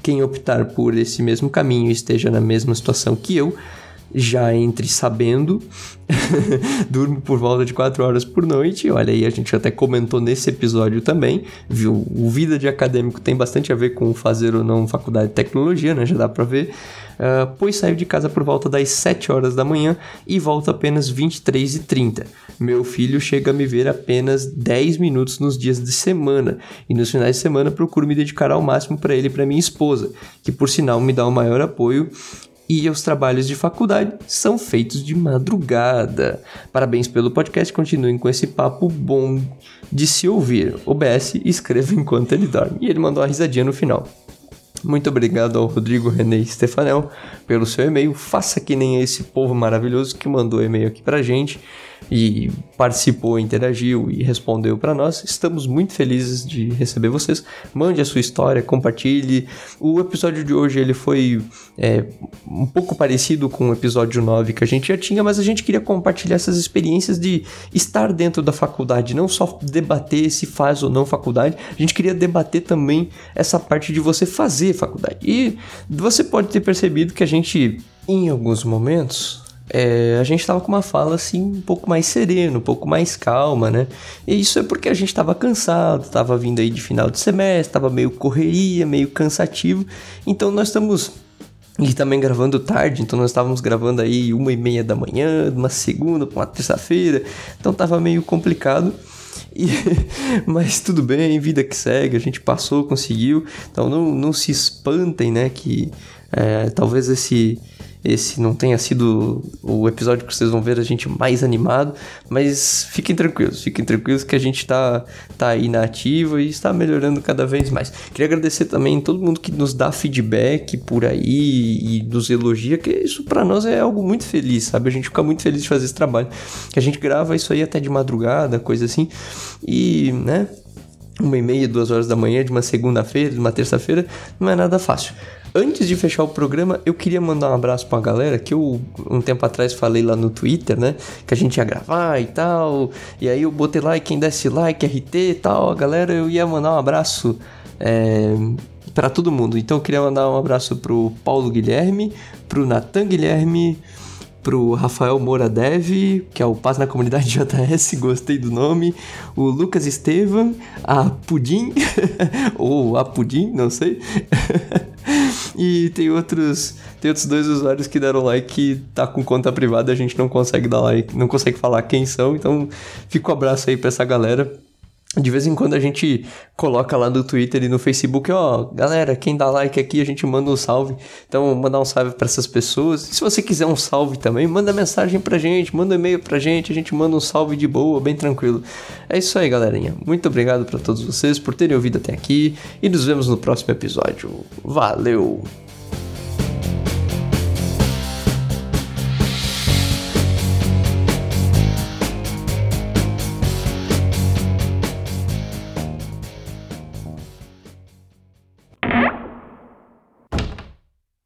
Quem optar por esse mesmo caminho esteja na mesma situação que eu, já entre sabendo, durmo por volta de 4 horas por noite. Olha aí, a gente até comentou nesse episódio também. Viu? O vida de acadêmico tem bastante a ver com fazer ou não faculdade de tecnologia, né? Já dá pra ver. Uh, pois saio de casa por volta das 7 horas da manhã e volto apenas 23 e 30. Meu filho chega a me ver apenas 10 minutos nos dias de semana e nos finais de semana procuro me dedicar ao máximo para ele e para minha esposa, que por sinal me dá o maior apoio e os trabalhos de faculdade são feitos de madrugada. Parabéns pelo podcast, continuem com esse papo bom de se ouvir. OBS, escreva enquanto ele dorme. E ele mandou uma risadinha no final. Muito obrigado ao Rodrigo René Stefanel pelo seu e-mail. Faça que nem esse povo maravilhoso que mandou e-mail aqui pra gente e participou, interagiu e respondeu para nós. Estamos muito felizes de receber vocês. Mande a sua história, compartilhe. O episódio de hoje ele foi é, um pouco parecido com o episódio 9 que a gente já tinha, mas a gente queria compartilhar essas experiências de estar dentro da faculdade, não só debater se faz ou não faculdade, a gente queria debater também essa parte de você fazer faculdade. E você pode ter percebido que a gente, em alguns momentos, é, a gente estava com uma fala assim um pouco mais serena, um pouco mais calma, né? E isso é porque a gente estava cansado, estava vindo aí de final de semestre, estava meio correria, meio cansativo. Então nós estamos e também gravando tarde, então nós estávamos gravando aí uma e meia da manhã, uma segunda, uma terça-feira, então tava meio complicado. E, mas tudo bem, vida que segue, a gente passou, conseguiu. Então não, não se espantem, né? Que é, talvez esse esse não tenha sido o episódio que vocês vão ver a gente mais animado, mas fiquem tranquilos, fiquem tranquilos que a gente tá, tá aí na ativa e está melhorando cada vez mais. Queria agradecer também todo mundo que nos dá feedback por aí e nos elogia, que isso para nós é algo muito feliz, sabe? A gente fica muito feliz de fazer esse trabalho. Que a gente grava isso aí até de madrugada, coisa assim, e, né? Uma e meia, duas horas da manhã de uma segunda-feira, de uma terça-feira, não é nada fácil. Antes de fechar o programa, eu queria mandar um abraço pra galera que eu um tempo atrás falei lá no Twitter, né? Que a gente ia gravar e tal. E aí eu botei lá e quem desse like, RT e tal, a galera, eu ia mandar um abraço. É, para todo mundo. Então eu queria mandar um abraço pro Paulo Guilherme, pro Natan Guilherme, pro Rafael Moura Dev, que é o Paz na Comunidade JS, gostei do nome, o Lucas Estevam, a Pudim, ou a Pudim, não sei. e tem outros, tem outros dois usuários que deram like que tá com conta privada, a gente não consegue dar like, não consegue falar quem são, então fica um abraço aí pra essa galera. De vez em quando a gente coloca lá no Twitter e no Facebook, ó, galera, quem dá like aqui a gente manda um salve. Então, mandar um salve para essas pessoas. E se você quiser um salve também, manda mensagem pra gente, manda um e-mail pra gente, a gente manda um salve de boa, bem tranquilo. É isso aí, galerinha. Muito obrigado para todos vocês por terem ouvido até aqui e nos vemos no próximo episódio. Valeu!